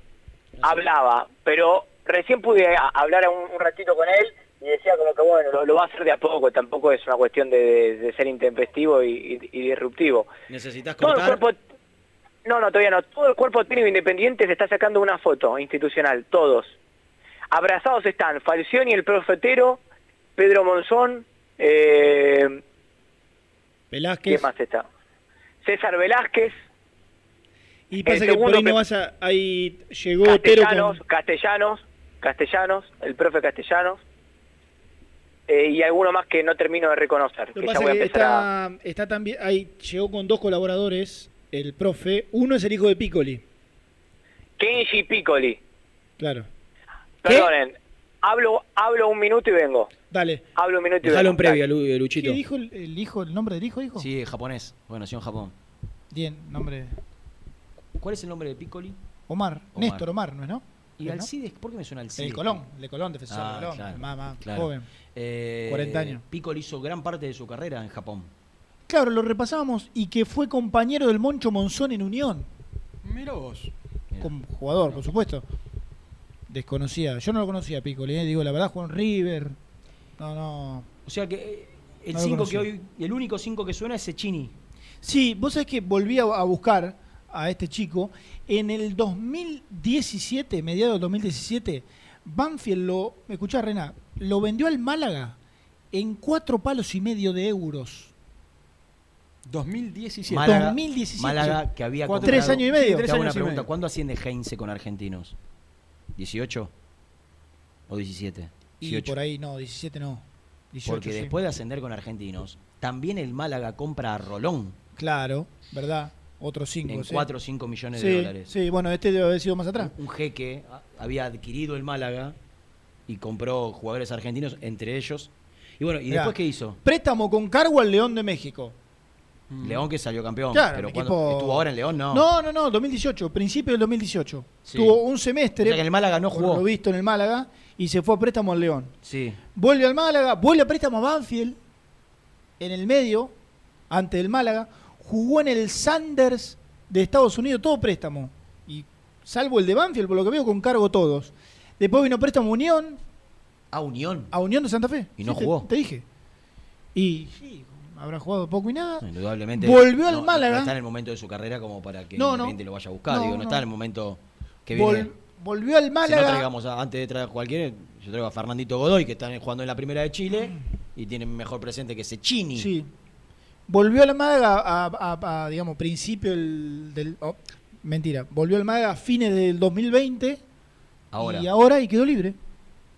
hablaba, pero recién pude hablar un, un ratito con él y decía como que bueno, lo, lo va a hacer de a poco, tampoco es una cuestión de, de- de ser intempestivo y, y- y disruptivo. ¿Necesitas Todo el cortar? cuerpo, no, no, todavía no. Todo el cuerpo técnico independiente se está sacando una foto institucional, todos. Abrazados están Falcioni, el profetero, Pedro Monzón, eh, Velázquez. ¿qué más está? César Velázquez, Y pasa el que por ahí no vas a... Ahí llegó Otero Castellanos, con... Castellanos, Castellanos, el profe Castellanos, eh, y alguno más que no termino de reconocer, Lo que que ya pasa voy a es que empezar a... está, está también... Ahí llegó con dos colaboradores, el profe. Uno es el hijo de Piccoli. Kenji Piccoli, Claro. perdonen, hablo, hablo un minuto y vengo. Dale. Hablo un minuto y Dejalo vengo. en previa, eh, Luchito. ¿Qué dijo el, el hijo, el nombre del hijo, dijo? Sí, japonés. Bueno, nació en Japón. Bien, nombre... ¿Cuál es el nombre de Piccoli? Omar. Néstor Omar, ¿no es no? ¿Y. Alcides? ¿Por qué me suena Alcides? El Colón, el Colón, defensor Ah, de Colón. claro, más, más claro. joven. Eh, 40 años. Piccoli hizo gran parte de su carrera en Japón. Claro, lo repasábamos y que fue compañero del Moncho Monzón en Unión. Mira vos. Como jugador, por supuesto. Desconocía. Yo no lo conocía a Piccoli, eh, digo, la verdad, Juan River. No, no. O sea que eh, el No 5 que hoy, el único 5 que suena es Cecchini. Sí, vos sabés que volví a, a buscar a este chico. En el 2017, mediados del 2017, Banfield lo. ¿Me escuchás, Rena? Lo vendió al Málaga en cuatro palos y medio de euros. 2017. Málaga, 2017. Málaga que había Cuatro- comprado- Tres años y medio. Te hago una y pregunta. ¿cuándo asciende Heinze con argentinos? ¿18 o 17? Y 18. por ahí no, 17 no. 18, Porque sí. después de ascender con argentinos, también el Málaga compra a Rolón Claro, ¿verdad? Otros 5. en 4 o 5 millones sí, de dólares. Sí, bueno, este debe haber sido más atrás. Un jeque había adquirido el Málaga y compró jugadores argentinos, entre ellos. Y bueno, ¿y Mirá, después qué hizo? Préstamo con cargo al León de México. León que salió campeón. Claro, pero cuando equipo- estuvo ahora en León, no. No, no, no, 2018, principio del 2018. Sí. Tuvo un semestre. O sea que en el Málaga no jugó. Lo visto en el Málaga y se fue a préstamo al León. Sí. Vuelve al Málaga, vuelve a préstamo a Banfield en el medio, ante el Málaga. Jugó en el Sanders de Estados Unidos, todo préstamo. Y salvo el de Banfield, por lo que veo, con cargo todos. Después vino préstamo Unión, A Unión. a Unión de Santa Fe. Y no Sí, jugó. Te, dije. Y sí, habrá jugado poco y nada. Indudablemente. Volvió al no- Málaga. No está en el momento de su carrera como para que No, no. Lo vaya a buscar. No, Digo, no, no. está en el momento que Vol- viene. volvió al Si no Málaga. traigamos a- antes de traer a cualquiera, yo traigo a Fernandito Godoy, que está jugando en la primera de Chile y tiene mejor presente que Cecchini. Sí. Volvió al Málaga a, a- a, digamos, principio del... del- oh, mentira. Volvió al Málaga a fines del 2020. Ahora. Y ahora y quedó libre.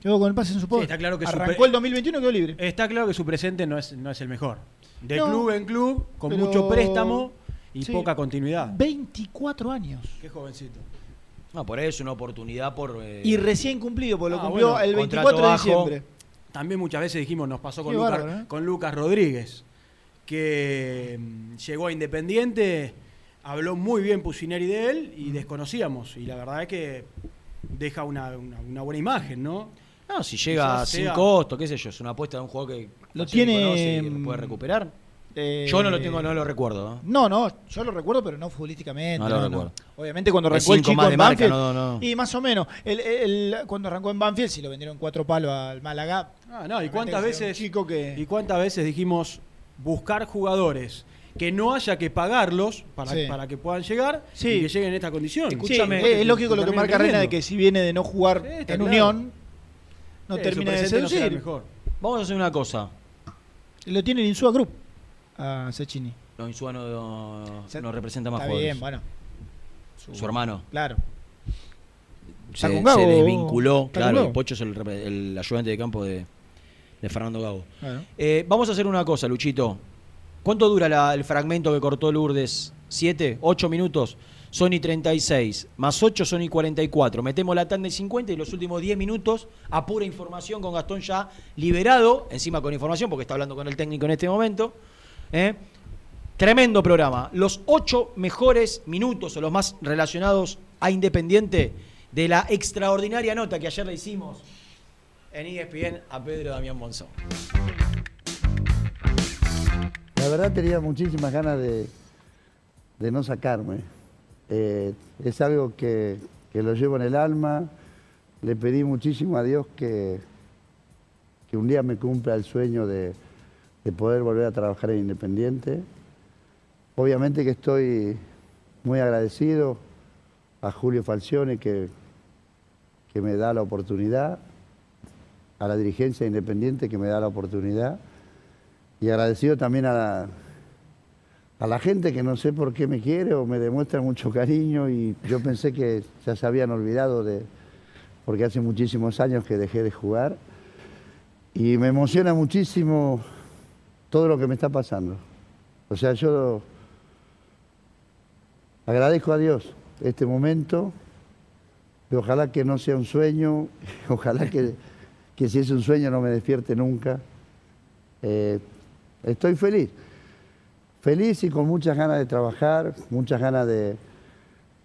Quedó con el pase en su poder. está claro que Arrancó el 2021 y quedó libre. Está claro que su presente no es, no es el mejor. De No, club en club, con pero- mucho préstamo y Sí. poca continuidad. 24 años. Qué jovencito. No, por eso una oportunidad por. eh, Y recién cumplido, porque lo Ah, cumplió bueno, el contrato 24 de bajo. diciembre. También muchas veces dijimos, nos pasó con, Lucas, bárbaro, ¿eh? con Lucas Rodríguez, que mm, llegó a Independiente, habló muy bien Pusineri de él y desconocíamos. Y la verdad es que deja una, una- una buena imagen, ¿no? No, si llega Quizás sin sea- costo, qué sé yo, es una apuesta de un jugador que Lo tiene, conoce y que lo mm, puede recuperar. Eh, Yo no lo tengo, no lo recuerdo. ¿no? No, no, yo lo recuerdo, pero no futbolísticamente. No lo recuerdo. Obviamente cuando Es arrancó el cinco chico más de marca, Banfield. no, no. Y más o menos. El, el- cuando arrancó en Banfield, si lo vendieron cuatro palos al Málaga. Ah, no, y cuántas Realmente veces un chico que. y cuántas veces dijimos buscar jugadores que no haya que pagarlos para, Sí. para que puedan llegar Sí. y que lleguen en esta condición. Sí, es, es lógico lo que marca Reina de que si viene de no jugar en claro. Unión, no Sí, termina de no seducir. mejor. Vamos a hacer una cosa. Lo tiene el Insua Group a Cecchini. No, Insúa no, no representa más Está jugadores. bien, bueno. Su, hermano. Claro. Se, desvinculó. Claro, el Pocho es el, el ayudante de campo de, de Fernando Gago. Eh, vamos a hacer una cosa, Luchito. ¿Cuánto dura la- el fragmento que cortó Lourdes? ¿Siete? ¿Ocho minutos? Sony 36, más 8 Sony 44. Metemos la tanda de 50 y los últimos 10 minutos a pura información con Gastón ya liberado, encima con información porque está hablando con el técnico en este momento. ¿eh? Tremendo programa. Los 8 mejores minutos o los más relacionados a Independiente de la extraordinaria nota que ayer le hicimos en ESPN a Pedro Damián Monzón. La verdad tenía muchísimas ganas de, de no sacarme. Eh, es algo que, que lo llevo en el alma. Le pedí muchísimo a Dios que, que un día me cumpla el sueño de, de poder volver a trabajar en Independiente. Obviamente que estoy muy agradecido a Julio Falcione que, que me da la oportunidad, a la dirigencia de Independiente que me da la oportunidad. Y agradecido también a la, a la gente que no sé por qué me quiere o me demuestra mucho cariño y yo pensé que ya se habían olvidado de, porque hace muchísimos años que dejé de jugar. Y me emociona muchísimo todo lo que me está pasando. O sea, yo agradezco a Dios este momento. Y ojalá que no sea un sueño, [LAUGHS] ojalá que, que si es un sueño no me despierte nunca. Eh, estoy feliz, feliz y con muchas ganas de trabajar, muchas ganas de,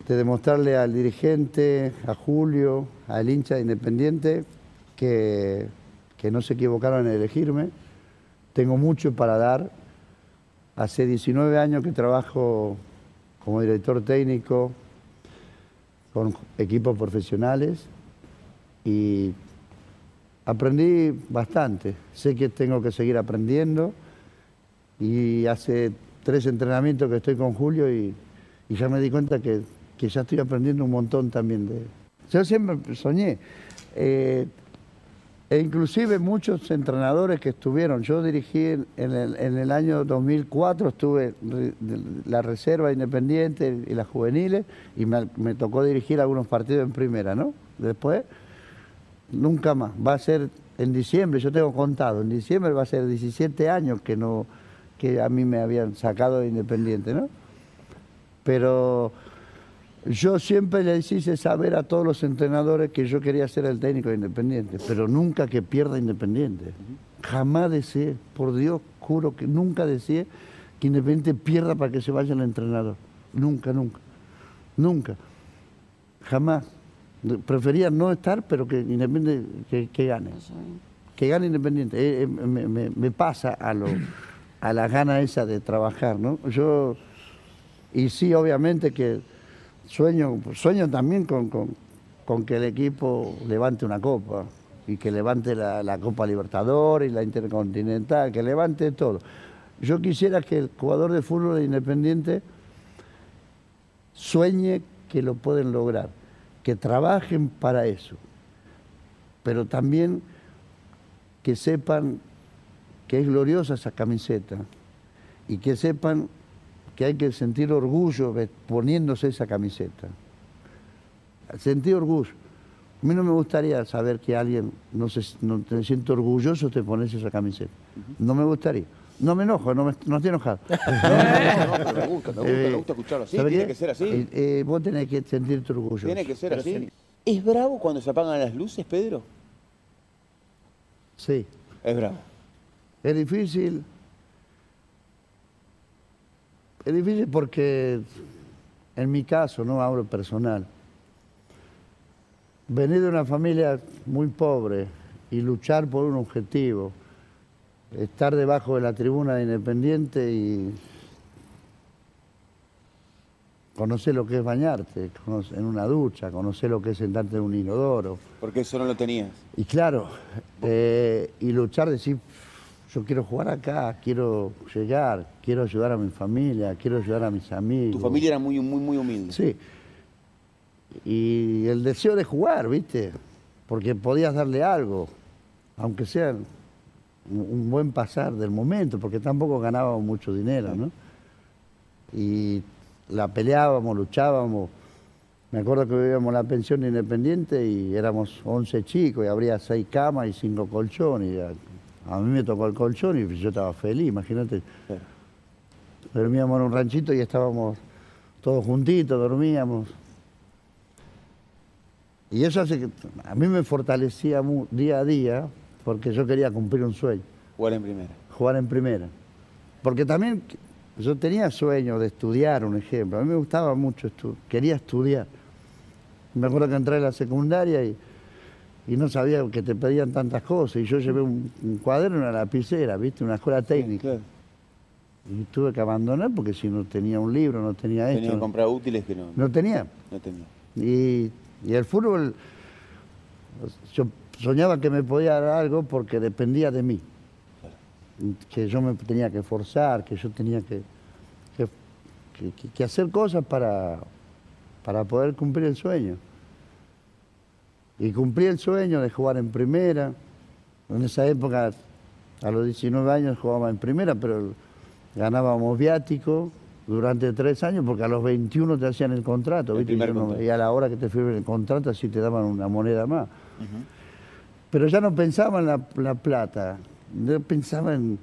de demostrarle al dirigente, a Julio, al hincha de Independiente, que, que no se equivocaron en elegirme. Tengo mucho para dar. Hace 19 años que trabajo como director técnico con equipos profesionales y aprendí bastante. Sé que tengo que seguir aprendiendo y hace tres entrenamientos que estoy con Julio y, ya me di cuenta que, que ya estoy aprendiendo un montón también de... Yo siempre soñé. eh, e inclusive muchos entrenadores que estuvieron, yo dirigí en el, en el año 2004, estuve la reserva independiente y las juveniles, y me, me tocó dirigir algunos partidos en primera, ¿no? Después, nunca más. Va a ser en diciembre, yo tengo contado, en diciembre va a ser 17 años que, no, que a mí me habían sacado de independiente, ¿no? Pero yo siempre les hice saber a todos los entrenadores que yo quería ser el técnico de Independiente, pero nunca que pierda Independiente. Jamás deseé, por Dios, juro que nunca deseé que Independiente pierda para que se vaya el entrenador. Nunca, nunca. Nunca. Jamás. Prefería no estar, pero que Independiente que, que gane. Que gane Independiente. Eh, eh, me, me- me pasa a, lo, a la gana esa de trabajar, ¿no? Yo, y sí, obviamente que sueño, sueño también con, con- con que el equipo levante una copa y que levante la, la Copa Libertadores y la Intercontinental, que levante todo. Yo quisiera que el jugador de fútbol de Independiente sueñe que lo pueden lograr, que trabajen para eso, pero también que sepan que es gloriosa esa camiseta y que sepan que hay que sentir orgullo poniéndose esa camiseta. Sentir orgullo. A mí no me gustaría saber que alguien no se, no te siente orgulloso de ponerse esa camiseta. No me gustaría. No me enojo, no, me, no estoy enojado. [LAUGHS] No, no, pero me gusta, me gusta, me gusta escucharlo así, ¿sabe tiene que ser así. Eh, eh, vos tenés que sentirte orgulloso. Tiene que ser Pero así. sí. ¿Es bravo cuando se apagan las luces, Pedro? Sí. Es bravo. Es difícil. Es difícil porque, en mi caso, no hablo personal, venir de una familia muy pobre y luchar por un objetivo estar debajo de la tribuna de Independiente y conocer lo que es bañarte en una ducha, conocer lo que es sentarte en un inodoro. Porque eso no lo tenías. Y claro, eh, y luchar, decir, yo quiero jugar acá, quiero llegar, quiero ayudar a mi familia, quiero ayudar a mis amigos. Tu familia era muy, muy, muy humilde. Sí. Y el deseo de jugar, ¿viste? Porque podías darle algo, aunque sea un, buen pasar del momento, porque tampoco ganábamos mucho dinero, ¿no? Y la peleábamos, luchábamos. Me acuerdo que vivíamos la pensión independiente y éramos 11 chicos y habría seis camas y cinco colchones. Y a, a mí me tocó el colchón y yo estaba feliz, imagínate. Dormíamos en un ranchito y estábamos todos juntitos, dormíamos. Y eso hace que a mí me fortalecía día a día porque yo quería cumplir un sueño, Jugar en primera. jugar en primera. Porque también yo tenía sueño de estudiar, un ejemplo. A mí me gustaba mucho, estu- quería estudiar. Me acuerdo que entré a la secundaria y, y no sabía que te pedían tantas cosas. Y yo llevé un, un cuaderno y una lapicera, ¿viste? Una escuela técnica. Y tuve que abandonar porque si no tenía un libro, no tenía esto. Tenía que comprar útiles que no. No tenía. No tenía. Y, y el fútbol, yo soñaba que me podía dar algo porque dependía de mí. Que yo me tenía que forzar, que yo tenía que, que, que- que- que hacer cosas para, para poder cumplir el sueño. Y cumplí el sueño de jugar en primera. En esa época, a los 19 años jugaba en primera, pero ganábamos viático durante tres años porque a los 21 te hacían el contrato. y a la hora que te firmen el contrato así te daban una moneda más. Pero ya no pensaba en la, la plata, yo pensaba en,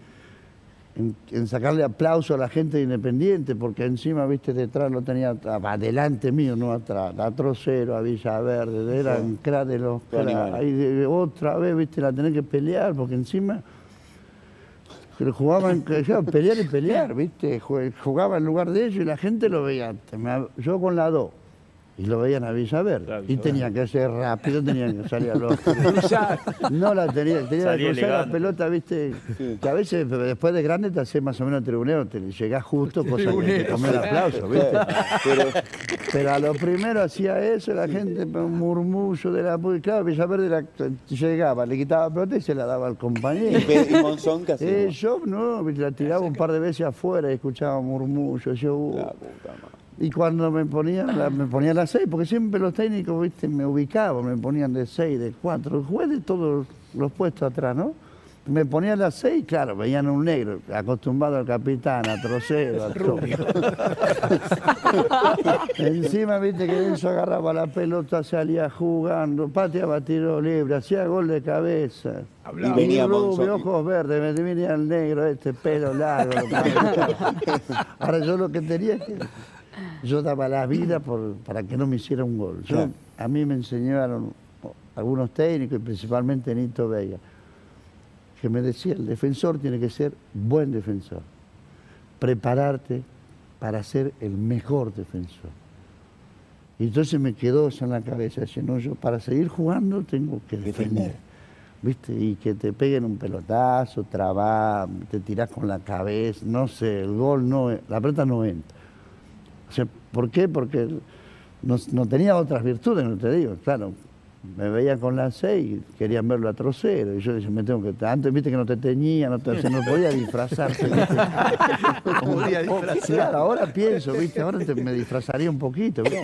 en- en sacarle aplauso a la gente de Independiente, porque encima, viste, detrás lo tenía adelante mío, no atrás, a Trocero, a Villaverde, eran crack de los crack. Ahí otra vez, viste, la tenés que pelear, porque encima pero jugaban, pelear y pelear, viste, jugaba en lugar de ellos y la gente lo veía, yo con la 2. Y lo veían a Villaverde. Y tenía que ser rápido, tenía que salir a los. [LAUGHS] no la tenía, tenía que cruzar la pelota, viste. Que a veces después de grande te haces más o menos tribunero, te llegás justo, cosa que te Tribunero, come el sí. aplauso, viste. Pero, pero a lo primero hacía eso, la gente un murmullo de la. Claro, Villaverde la- llegaba, le quitaba la pelota y se la daba al compañero. ¿Y Monzón qué hacía? Eh, yo no, la tiraba un par de veces afuera y escuchaba murmullos. Yo, uh, y cuando me ponían me ponían las seis, porque siempre los técnicos viste me ubicaban, me ponían de seis, de cuatro, jugué de todos los puestos atrás, ¿no? Me ponían las seis, claro, veían un negro, acostumbrado al capitán, a trocero, a todo. [LAUGHS] Encima, viste que Enzo agarraba la pelota, salía jugando, pateaba tiro libre, hacía gol de cabeza. Hablaba. Y venía rubio, ojos verdes, me venía el negro, este pelo largo. [LAUGHS] Ahora yo lo que tenía es que yo daba la vida por, para que no me hiciera un gol. Yo- Claro. A mí me enseñaron algunos técnicos, y principalmente Nito Vega, que me decía, el defensor tiene que ser buen defensor, prepararte para ser el mejor defensor. Y entonces me quedó eso en la cabeza, no, yo para seguir jugando tengo que defender. ¿Viste? Y que te peguen un pelotazo, trabar, te tirás con la cabeza, no sé, el gol no, la pelota no entra. O sea, ¿por qué? Porque no, no tenía otras virtudes, no te digo, claro. Me veían con las seis, querían verlo a trocero, y yo decía, me tengo que. Antes viste que no te teñía, no, te, o sea, no podía disfrazarse. ¿viste? No [LAUGHS] podía disfrazarse. Claro, ahora pienso, viste, ahora te- me disfrazaría un poquito. ¿viste?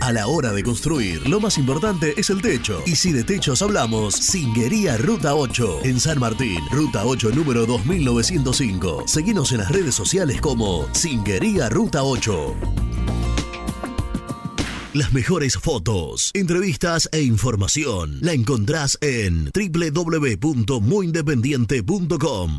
A la hora de construir, lo más importante es el techo. Y si de techos hablamos, Singuería Ruta 8. En San Martín, Ruta 8 número 2905. Seguinos en las redes sociales como Singuería Ruta 8. Las mejores fotos, entrevistas e información la encontrás en www.muyindependiente.com.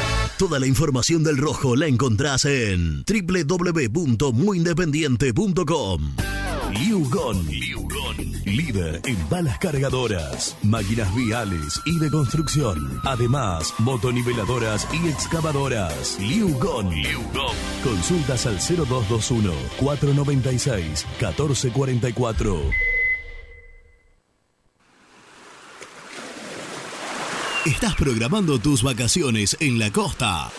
Toda la información del rojo la encontrás en www.muyindependiente.com. Liugon. Líder en balas cargadoras, máquinas viales y de construcción. Además, motoniveladoras y excavadoras. Liugon. Consultas al 0221 496 1444. ¿Estás programando tus vacaciones en la costa?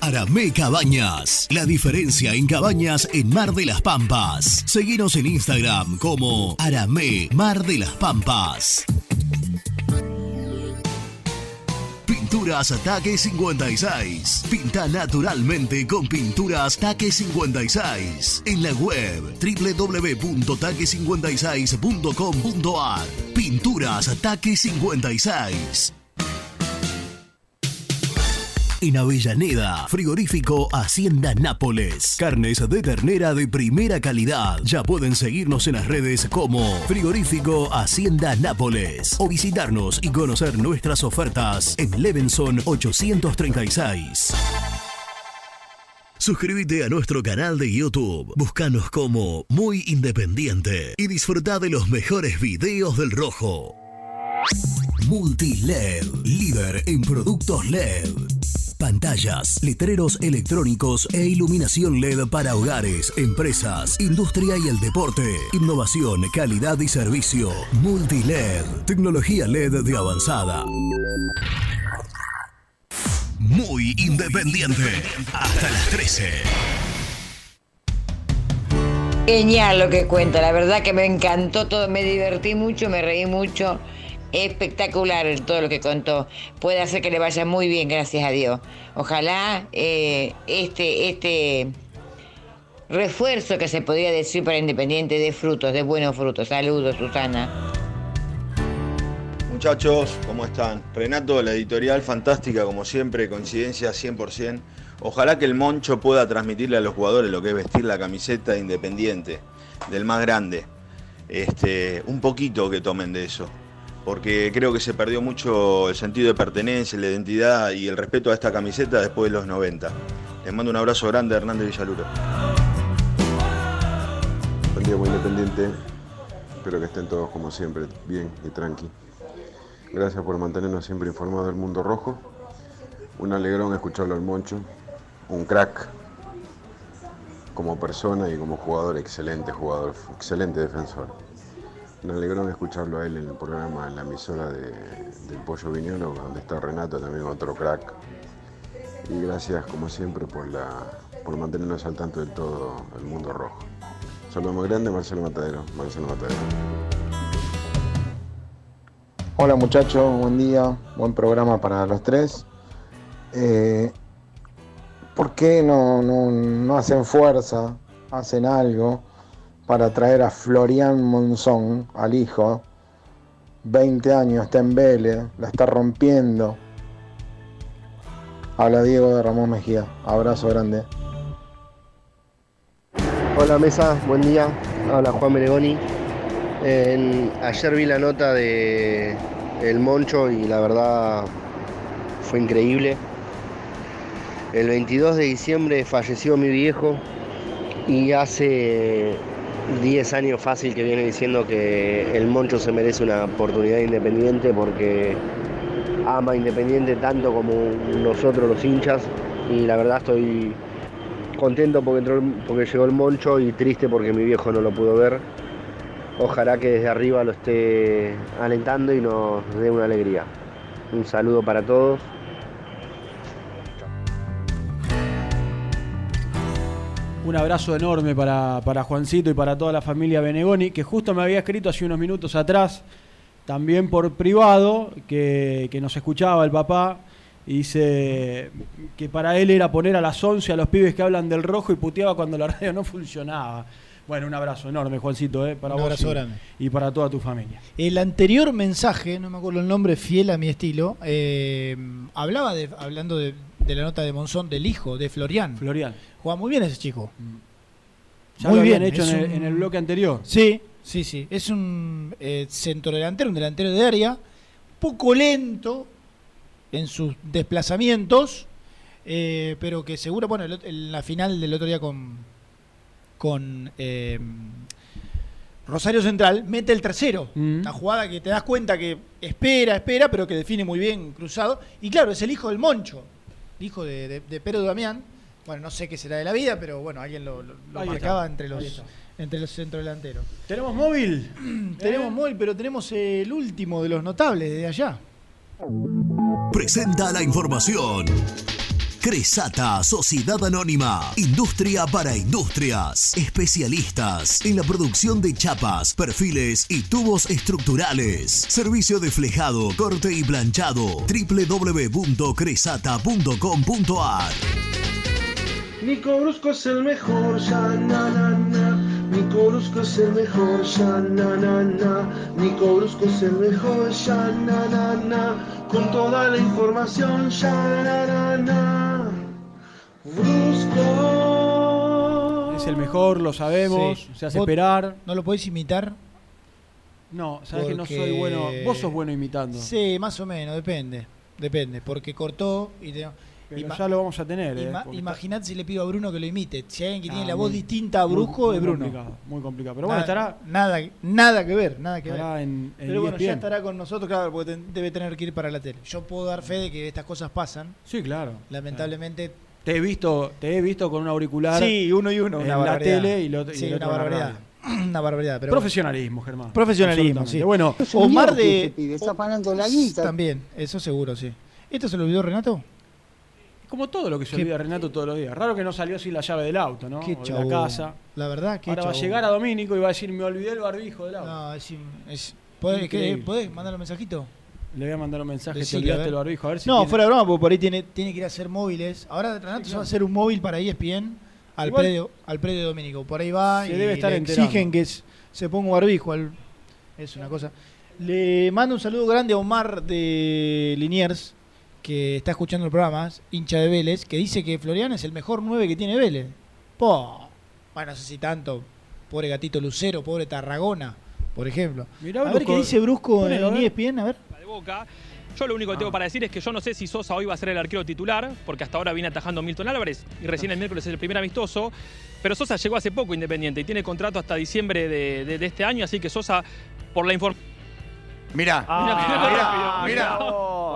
Aramé Cabañas. La diferencia en cabañas en Mar de las Pampas. Seguinos en Instagram como Aramé Mar de las Pampas. Pinturas Taque 56. Pinta naturalmente con Pinturas Taque 56. En la web www.taque56.com.ar. Pinturas Taque 56. En Avellaneda, frigorífico Hacienda Nápoles. Carnes de ternera de primera calidad. Ya pueden seguirnos en las redes como Frigorífico Hacienda Nápoles o visitarnos y conocer nuestras ofertas en Levenson 836. Suscríbete a nuestro canal de YouTube. Búscanos como Muy Independiente y disfruta de los mejores videos del rojo. Multiled, líder en productos LED. Pantallas, letreros electrónicos e iluminación LED para hogares, empresas, industria y el deporte. Innovación, calidad y servicio. Multiled, tecnología LED de avanzada. Muy independiente. Hasta las 13. Genial lo que cuenta, la verdad que me encantó todo, me divertí mucho, me reí mucho. Espectacular todo lo que contó. Puede hacer que le vaya muy bien, gracias a Dios. Ojalá eh, este, este refuerzo que se podría decir para Independiente de frutos, de buenos frutos. Saludos, Susana. Muchachos, ¿cómo están? Renato la editorial, fantástica como siempre, coincidencia 100%. Ojalá que el Moncho pueda transmitirle a los jugadores lo que es vestir la camiseta de Independiente, del más grande. Este, un poquito que tomen de eso, porque creo que se perdió mucho el sentido de pertenencia, la identidad y el respeto a esta camiseta después de los 90. Les mando un abrazo grande, Hernández Villaluro. Buen día, muy independiente. Espero que estén todos como siempre, bien y tranqui. Gracias por mantenernos siempre informados del mundo rojo. Un alegrón escucharlo al Moncho. Un crack como persona y como jugador, excelente jugador, excelente defensor. Un alegrón escucharlo a él en el programa, en la emisora de, del Pollo Viñolo, donde está Renato, también otro crack. Y gracias, como siempre, por, por mantenernos al tanto de todo el mundo rojo. Saludos muy grande, Marcelo Matadero. Marcelo Matadero. Hola muchachos, buen día, buen programa para los tres. Eh, ¿Por qué no, no, no hacen fuerza, hacen algo para traer a Florian Monzón, al hijo? 20 años, está en Vélez, la está rompiendo. Habla Diego de Ramón Mejía, abrazo grande. Hola Mesa, buen día. Habla Juan Meregoni. En- ayer vi la nota de El Moncho y la verdad fue increíble. El 22 de diciembre falleció mi viejo y hace 10 años fácil que viene diciendo que el Moncho se merece una oportunidad independiente porque ama Independiente tanto como nosotros los hinchas y la verdad estoy contento porque, porque llegó el Moncho y triste porque mi viejo no lo pudo ver. Ojalá que desde arriba lo esté alentando y nos dé una alegría. Un saludo para todos. Un abrazo enorme para, para Juancito y para toda la familia Benegoni, que justo me había escrito hace unos minutos atrás, también por privado, que, que nos escuchaba el papá, y dice que para él era poner a las 11 a los pibes que hablan del rojo y puteaba cuando la [LAUGHS] radio no funcionaba. Bueno, un abrazo enorme, Juancito, eh, para Un vos y para toda tu familia. El anterior mensaje, no me acuerdo el nombre, fiel a mi estilo, eh, hablaba de, hablando de, de la nota de Monzón del hijo de Florian. Florian. Juega muy bien ese chico. Ya muy lo bien. hecho en el, un- en el bloque anterior. Sí, sí, sí. Es un eh, centrodelantero, un delantero de área, poco lento en sus desplazamientos, eh, pero que seguro, bueno, el en la final del otro día con, con eh, Rosario Central, mete el tercero. Una jugada que te das cuenta que espera, espera, pero que define muy bien cruzado. Y claro, es el hijo del Moncho, el hijo de, de, de Pedro Damián. Bueno, no sé qué será de la vida, pero bueno, alguien lo, lo- lo Ahí marcaba está, entre los, entre los centrodelanteros. ¿Tenemos móvil? [CLEARS THROAT] Tenemos móvil, pero tenemos el último de los notables de allá. Presenta la información. Cresata, Sociedad Anónima, Industria para Industrias, especialistas en la producción de chapas, perfiles y tubos estructurales. Servicio de flejado, corte y planchado. www.cresata.com.ar Nico Brusco es el mejor, ya na na na. Nico Brusco es el mejor, ya na na na. Nico Brusco es el mejor, ya na na na. Con toda la información, ya na na na. Brusco. Es el mejor, lo sabemos, Sí. se hace ¿Vos esperar. ¿No lo podés imitar? No, sabes que no soy bueno. Vos sos bueno imitando. Sí, más o menos, depende. Depende, porque cortó y te- Pero ya lo vamos a tener. eh, ima- porque Imaginad si le pido a Bruno que lo imite. Si hay alguien que Ah, tiene la muy- voz distinta a muy- Brusco, muy es Bruno. complicado, muy complicado. Pero bueno, estará. Nada, nada que ver, nada que Estará ver. en- en Pero bueno, ya ESPN. estará con nosotros, claro, porque ten- debe tener que ir para la tele. Yo puedo dar fe de que estas cosas pasan. Sí, claro. Lamentablemente. Te he visto, te he visto con un auricular. Sí, uno y uno, En una la barbaridad. tele y, lo, y Sí, el otro una barbaridad. radio. [CLEARS THROAT] Una barbaridad. Pero Profesionalismo, Germán. Profesionalismo, sí. Bueno, Omar de. está pagando la guita. También, eso seguro, sí. ¿Esto se lo olvidó Renato? Como todo lo que se olvida Renato todos los días. Raro que no salió sin la llave del auto, ¿no? Qué O de la casa. La verdad, qué Ahora va a llegar a Domínico y va a decir, me olvidé el barbijo del auto. No, es. es ¿Podés, Increíble. qué- ¿Podés mandar un mensajito? Le voy a mandar un mensaje, Decile, te olvidaste el barbijo. A ver si no, tiene- fuera de broma, porque por ahí tiene, tiene que ir a hacer móviles. Ahora Renato se va a hacer un móvil para ESPN al, Igual- predio, al predio Domínico. Por ahí va Se y debe estar le exigen que se ponga un barbijo. al- es una cosa. Le mando un saludo grande a Omar de Liniers, que está escuchando el programa, hincha de Vélez, que dice que Florian es el mejor 9 que tiene Vélez. Po. Bueno, no sé si tanto. Pobre gatito Lucero, pobre Tarragona, por ejemplo. Mirá, a ver Brusco. qué dice Brusco en E ver. ESPN, a ver. de Boca. Yo lo único que tengo para decir es que yo no sé si Sosa hoy va a ser el arquero titular, porque hasta ahora viene atajando Milton Álvarez y recién el miércoles es el primer amistoso. Pero Sosa llegó hace poco Independiente y tiene contrato hasta diciembre de, de- de este año, así que Sosa, por la información. Mirá, Ah, mirá, mirá,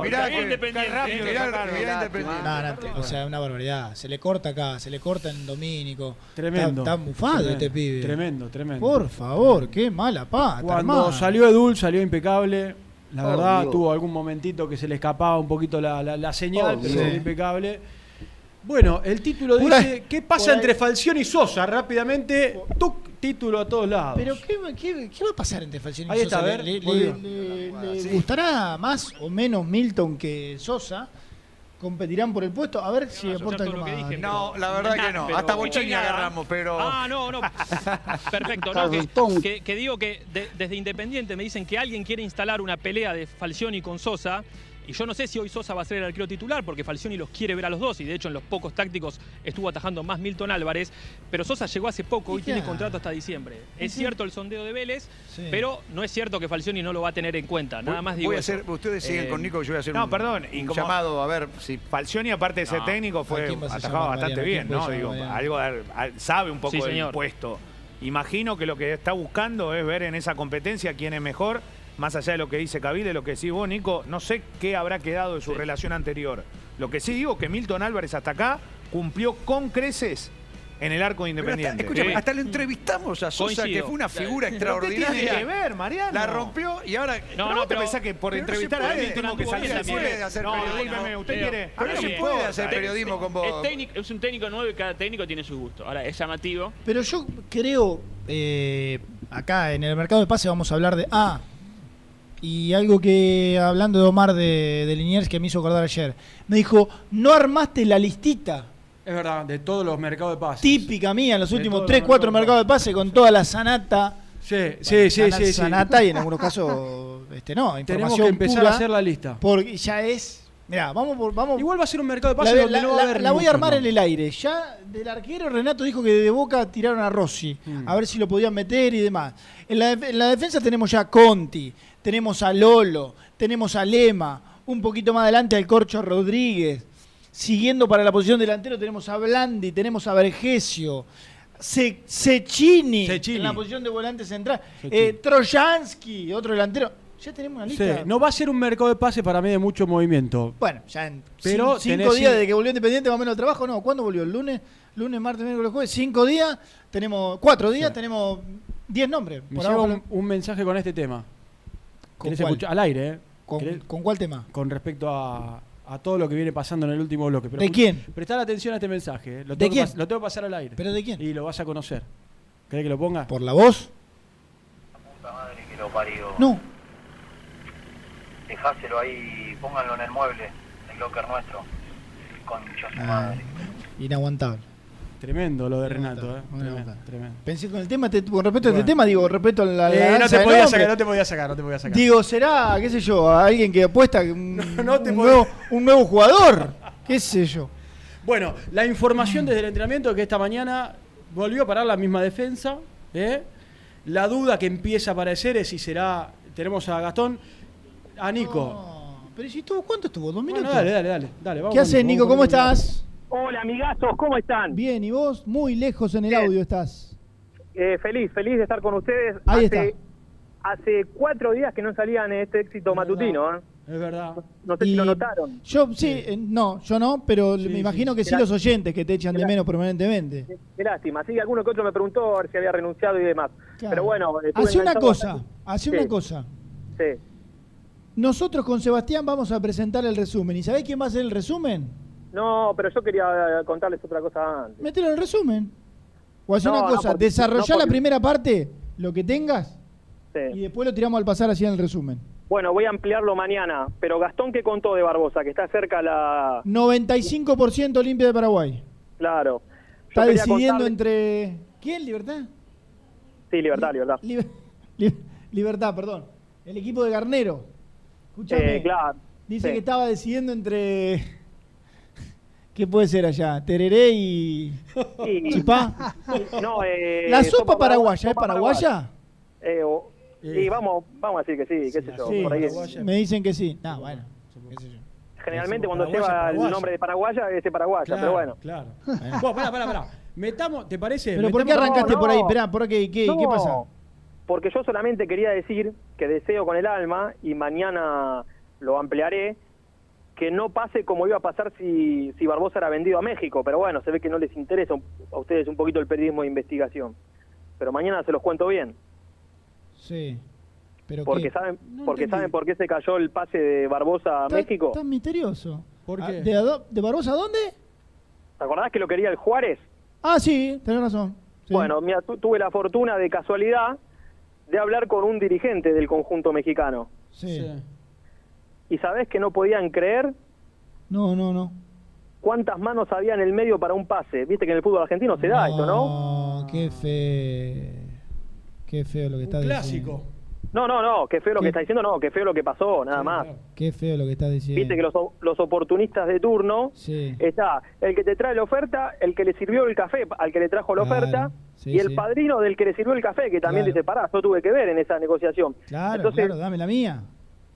mirá, que- Independiente. mirá, mirá, mirá mirá, Independiente. No, no, o sea, una barbaridad. Se le corta acá, se le corta en Domínico. Tremendo. Está, está mufado Tremendo, este pibe. Tremendo, tremendo. Por favor, qué mala pata. Cuando hermano. salió Edul salió impecable. La Oh, verdad, Dios. tuvo algún momentito que se le escapaba un poquito la, la- la señal, Oh, pero salió impecable. Bueno, el título Por dice, ahí- ¿qué pasa por ahí- entre Falcioni y Sosa? Rápidamente, tuc, título a todos lados. Pero ¿qué, qué, qué va a pasar entre Falcioni y Ahí Sosa? está, a ver, ¿Le, le- volvió. le- le gustará más o menos Milton que Sosa? ¿Competirán por el puesto? A ver si aportan lo que dije, No, la verdad que no. Hasta Bochini agarramos, pero. Ah, no, no. [LAUGHS] Perfecto, no, que, que- que digo que de- desde Independiente me dicen que alguien quiere instalar una pelea de Falcioni con Sosa. Y yo no sé si hoy Sosa va a ser el arquero titular, porque Falcioni los quiere ver a los dos, y de hecho en los pocos tácticos estuvo atajando más Milton Álvarez. Pero Sosa llegó hace poco, hoy ¿Y tiene contrato hasta diciembre. Es Sí. cierto el sondeo de Vélez, Sí. pero no es cierto que Falcioni no lo va a tener en cuenta. Nada más digo Voy a eso. hacer, ustedes siguen Eh, con Nico, yo voy a hacer no, un, perdón, y un como- llamado a ver si Falcioni, aparte de ser No. técnico, ¿A fue quién vas a atajaba llamar, bastante bien, ¿Quién ¿no? Digo, algo al- al- sabe un poco Sí, del señor. puesto. imagino que lo que está buscando es ver en esa competencia quién es mejor, más allá de lo que dice Cavile, lo que decís vos, Nico, no sé qué habrá quedado de su relación anterior. Lo que sí digo que Milton Álvarez hasta acá cumplió con creces en el arco de Pero Independiente. hasta, escúchame, hasta lo entrevistamos a Sosa, Coincido. que fue una figura Pero ¿qué extraordinaria. tiene que ver, Mariano? La rompió y ahora. No, no, te pensás que por pero no entrevistar se a alguien tengo que no salir se a puede hacer No, periodismo. usted Pero- quiere. Pero no se puede hacer periodismo con vos. Es, técnico- es un técnico nuevo y cada técnico tiene su gusto. Ahora, es llamativo. Pero yo creo, eh, acá en el mercado de pase vamos a hablar de... Ah, y algo que hablando de Omar de, de Liniers que me hizo acordar ayer. Me dijo, no armaste la listita Es verdad, de todos los mercados de pases. típica mía en los De últimos todos 3, los 4 mercados de pase con toda la sanata. Sí, sí, sí, sí, sí. Sanata y en algunos [LAUGHS] casos, este, no, Tenemos información que empezar pura, a hacer la lista. Porque ya es... Mirá, vamos por... Vamos, Igual va a ser un mercado de la, pases donde la- no va a la- haber la voy a armar en el aire. Ya del arquero Renato dijo que de Boca tiraron a Rossi. Mm. A ver si lo podían meter y demás. En la, def- en la defensa tenemos ya a Conti, tenemos a Lolo, tenemos a Lema, un poquito más adelante al Corcho Rodríguez. Siguiendo para la posición delantero tenemos a Blandi, tenemos a Vergesio, Se- Cecchini, Cecchini. en la posición de volante central, eh, Trojansky, otro delantero. Ya tenemos una Sí, lista. no va a ser un mercado de pases para mí de mucho movimiento. Bueno, ya en Pero cinco días cin- de que volvió Independiente más o menos al trabajo, no, ¿cuándo volvió? ¿El lunes? Lunes, martes, miércoles, jueves, cinco días, tenemos, cuatro días, tenemos diez nombres. Me Por lleva un mensaje con este tema. ¿Con ¿Querés escuchar? Al aire, ¿eh? ¿Con, ¿Querés? con cuál tema? Con respecto a, a todo lo que viene pasando en el último bloque. Pero ¿De quién? Prestar atención a este mensaje. ¿eh? Lo ¿De tengo que quién? pas- lo tengo que pasar al aire. ¿Pero de quién? Y lo vas a conocer. ¿Querés que lo ponga? ¿Por la voz? que lo parió. No. Dejáselo ahí, pónganlo en el mueble, en el locker nuestro. Concha su Ah, madre. inaguantable. Tremendo lo de Renato, ¿eh? Tremendo, tremendo. Pensé con el tema, te- con respecto a Bueno. este tema, digo, respecto a la... Eh, la no danza te podía sacar, no te podía sacar, no te podía sacar. Digo, será, qué sé yo, a alguien que apuesta un, [LAUGHS] no te un podía- nuevo, un nuevo jugador, qué sé yo. Bueno, la información desde el entrenamiento que esta mañana volvió a parar la misma defensa. ¿eh? La duda que empieza a aparecer es si será. Tenemos a Gastón, a Nico. Pero si estuvo, ¿cuánto estuvo? ¿Dos Bueno, minutos? dale, dale, dale. dale vamos ¿Qué haces, Nico, ¿Cómo estás? Hola, amigazos, ¿cómo están? Bien, ¿y vos? Muy lejos en el audio estás. Eh, feliz, feliz de estar con ustedes. Ahí hace, está. hace cuatro días que no salían este éxito matutino. ¿eh? Es verdad. No sé si lo notaron. Yo, sí, eh, no, yo no, pero me imagino que sí Qué los oyentes que te echan de qué menos permanentemente. Qué lástima. Sí, alguno que otro me preguntó a ver si había renunciado y demás. Claro. Pero bueno, Hace una cosa, bastante. hace Sí, una cosa. Sí. Nosotros con Sebastián vamos a presentar el resumen. ¿Y sabés quién va a hacer el resumen? No, pero yo quería eh, contarles otra cosa antes. Mételo en el resumen. O hacer No, una cosa, no, la porque- primera parte, lo que tengas, Sí. y después lo tiramos al pasar así en el resumen. Bueno, voy a ampliarlo mañana. Pero Gastón, ¿qué contó de Barbosa? Que está cerca la... 95% limpia de Paraguay. Claro. Yo Está decidiendo contarle- entre... ¿Quién? ¿Libertad? Sí, libertad, libertad. Liber- [LAUGHS] Li- Libertad, perdón. El equipo de Garnero. Escúchame. Eh, claro. Dice Sí. que estaba decidiendo entre. ¿Qué puede ser allá? Tereré y. Y- ¿Chipá? No, eh, ¿La sopa paraguaya, paraguaya es sopa paraguaya? Eh, o- y vamos, vamos a decir que sí, qué sé yo. Sí, por ahí. me dicen que sí. No, bueno. qué sé yo. Generalmente cuando Paraguaya, lleva paraguaya. el nombre de paraguaya, ese paraguaya, Claro, pero bueno. Claro. [LAUGHS] Vos, pará, pará, pará. Metamos, ¿te parece? ¿Pero por qué No, arrancaste no. por ahí? Esperá, ¿por qué? ¿Qué, No, ¿qué pasa? Porque yo solamente quería decir que deseo con el alma, y mañana lo ampliaré, que no pase como iba a pasar si, si Barbosa era vendido a México. Pero bueno, se ve que no les interesa a ustedes un poquito el periodismo de investigación. Pero mañana se los cuento bien. Sí. ¿Pero Porque qué? saben No porque entendí. saben por qué se cayó el pase de Barbosa a México. Está misterioso. ¿Por Ah, qué? ¿De, Ado- ¿De Barbosa a dónde? ¿Te acordás que lo quería el Juárez? Ah, sí, tenés razón. Sí. Bueno, mira, tu- tuve la fortuna de casualidad de hablar con un dirigente del conjunto mexicano. Sí. ¿Y sabés que no podían creer No, no, no. cuántas manos había en el medio para un pase? Viste que en el fútbol argentino se da esto, ¿no? No, qué feo. Qué feo lo que está diciendo. No, no, no, qué feo lo ¿Qué? que está diciendo, no, qué feo lo que pasó, nada más. Qué feo lo que está diciendo. Viste que los, los oportunistas de turno Sí. está el que te trae la oferta, el que le sirvió el café al que le trajo la Claro, oferta sí, y el sí. padrino del que le sirvió el café, que también Claro. dice, pará, yo tuve que ver en esa negociación. Claro, Entonces, claro, dame la mía.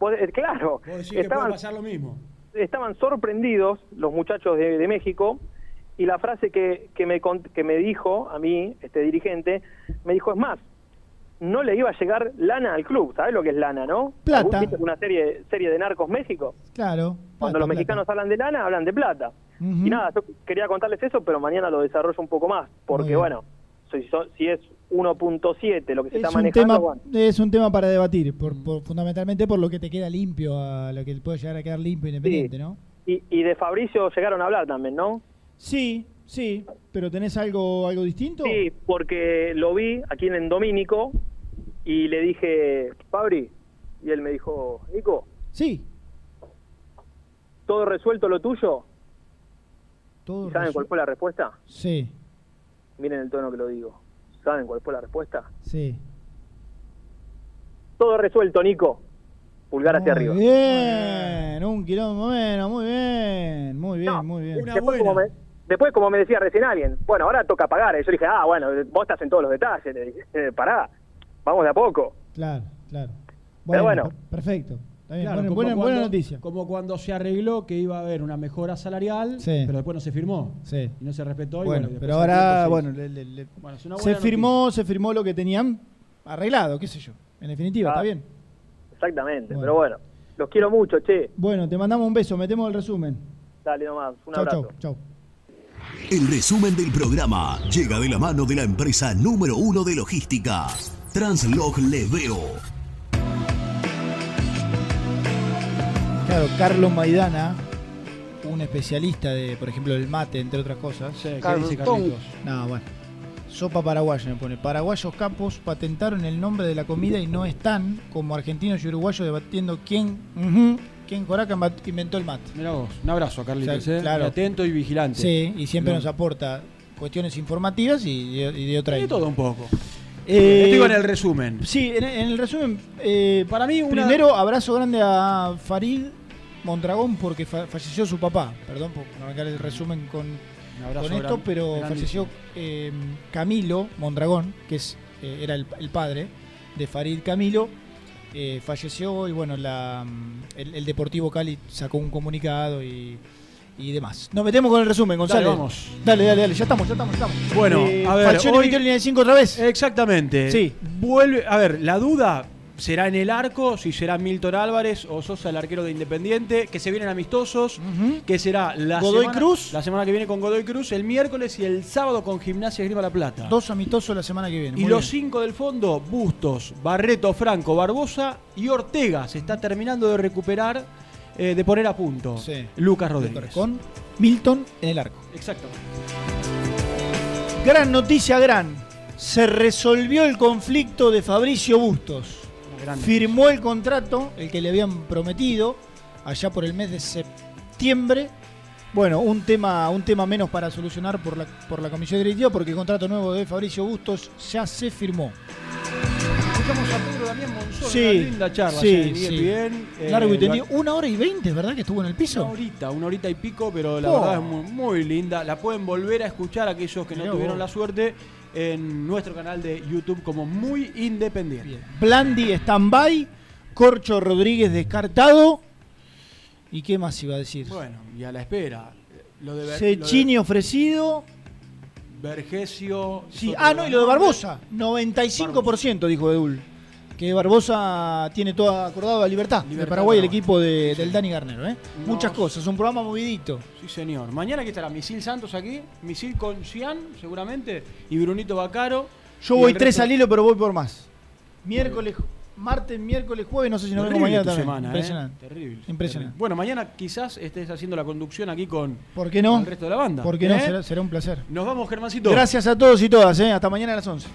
Eh, claro, que estaban, pasar lo mismo. estaban sorprendidos los muchachos de, de México y la frase que, que, me, que me dijo a mí, este dirigente, me dijo, es más, no le iba a llegar lana al club. ¿Sabes lo que es lana, no? Plata. ¿Viste una serie, serie de Narcos México? Claro. Cuando los mexicanos hablan de lana, hablan de plata. Y nada, yo quería contarles eso, pero mañana lo desarrollo un poco más, porque bueno, si, so- si es 1.7 lo que se Es está un, manejando, tema, bueno, es un tema para debatir, por, por- fundamentalmente por lo que te queda limpio, a lo que puede llegar a quedar limpio independiente, ¿no? y, y de Fabricio llegaron a hablar también, ¿no? Sí, sí, pero ¿tenés algo, algo distinto? Sí, porque lo vi aquí en Domínico y le dije, Fabri, y él me dijo, Nico, Sí. ¿todo resuelto lo tuyo? Todo ¿Y ¿Saben cuál fue la respuesta? Sí, Miren el tono que lo digo. ¿Saben cuál fue la respuesta? sí. Todo resuelto, Nico. Pulgar hacia Muy arriba. bien, un quilombo bueno, muy bien, muy bien, muy bien. después, como me, después, como me decía recién alguien, bueno, ahora toca pagar. Y yo dije, ah, bueno, vos estás en todos los detalles. Eh, pará, vamos de a poco. Claro, claro. Pero bueno. per- perfecto. Bien, Claro, buena, como buena- buena cuando- noticia. Como cuando se arregló que iba a haber una mejora salarial, Sí. pero después no se firmó. Sí. Y no se respetó. y Bueno, y pero ahora, bueno, se le- hizo. le- le- Bueno, es una se buena firmó, se firmó lo que tenían arreglado, qué sé yo. En definitiva, Ah. está bien. Exactamente, Bueno. pero bueno, los quiero mucho, che. Bueno, te mandamos un beso, metemos el resumen. Dale nomás, un Chau, abrazo. chau, chau. El resumen del programa llega de la mano de la empresa número uno de logística, Translog Leveo. Claro, Carlos Maidana, un especialista de, por ejemplo, del mate, entre otras cosas. ¿qué dice Carlitos? No, bueno. Sopa paraguaya me pone. Paraguayos capos patentaron el nombre de la comida y no están como argentinos y uruguayos debatiendo quién, quién Coraca inventó el mate. Mira vos, un abrazo, Carlitos. O sea, eh. claro. Atento y vigilante. Sí, y siempre No. nos aporta cuestiones informativas y de, y de otra De índole. todo un poco. Eh, Te digo en el resumen. Sí, en, en el resumen, eh, Para mí, una- primero abrazo grande a Farid Mondragón porque fa- falleció su papá. Perdón por arrancar el resumen con, con esto, pero grandísimo. falleció eh, Camilo Mondragón, que es eh, era el, el padre de Farid Camilo. eh, falleció y bueno, la, mm, el, el Deportivo Cali sacó un comunicado y, y demás. Nos metemos con el resumen, Gonzalo. Dale, vamos. Dale, dale, dale, ya estamos, ya estamos, ya estamos. Bueno, Eh, a ver, hoy- metió línea de 5 otra vez. Exactamente. Sí. Vuelve, a ver, la duda será en el arco, si será Milton Álvarez o Sosa el arquero de Independiente, que se vienen amistosos, que será la Godoy semana, Cruz. la semana que viene con Godoy Cruz, el miércoles y el sábado con Gimnasia Grima La Plata. Dos amistosos la semana que viene. Y los bien. cinco del fondo, Bustos, Barreto, Franco, Barbosa y Ortega. Se está terminando de recuperar, eh, de poner a punto. Sí. Lucas Rodríguez. Con Milton en el arco. Exacto. Gran noticia, gran. Se resolvió el conflicto de Fabricio Bustos. Firmó el contrato, el que le habían prometido, allá por el mes de septiembre. Bueno, un tema, un tema menos para solucionar por la, por la comisión directiva, porque el contrato nuevo de Fabricio Bustos ya se firmó. Escuchamos a Pedro Damián Monzón, Sí, una linda charla sí, ayer sí. Eh, Largo y tendido. Una hora y veinte, ¿verdad? Que estuvo en el piso. Una horita, una horita y pico, pero la Oh. verdad es muy, muy linda. La pueden volver a escuchar aquellos que no tuvieron vos. la suerte en nuestro canal de YouTube como Muy Independiente. Blandi stand-by, Corcho Rodríguez descartado. ¿Y qué más iba a decir? Bueno, y a la espera. Lo de, Ver- Cecchini lo ofrecido. Vergesio. Sí, ah, no, y lo de. Barbosa. 95% dijo Edul. Que Barbosa tiene todo acordado a Libertad, de Libertad Paraguay, el equipo de- del Dani Garnero. ¿eh? Muchas cosas, un programa movidito. Sí, señor. Mañana que estará Misil Santos aquí, Misil con Cian, seguramente, y Brunito Bacaro. Yo voy tres resto- al hilo, pero voy por más. Miércoles, martes, miércoles, jueves, no sé si nos vemos mañana también. semana, ¿eh? Impresionante. Terrible. Impresionante. Bueno, mañana quizás estés haciendo la conducción aquí con, ¿Por qué no? con el resto de la banda. ¿Por qué no? ¿eh? Será, será un placer. Nos vamos, Germancito. Gracias a todos y todas. ¿eh? Hasta mañana a las 11.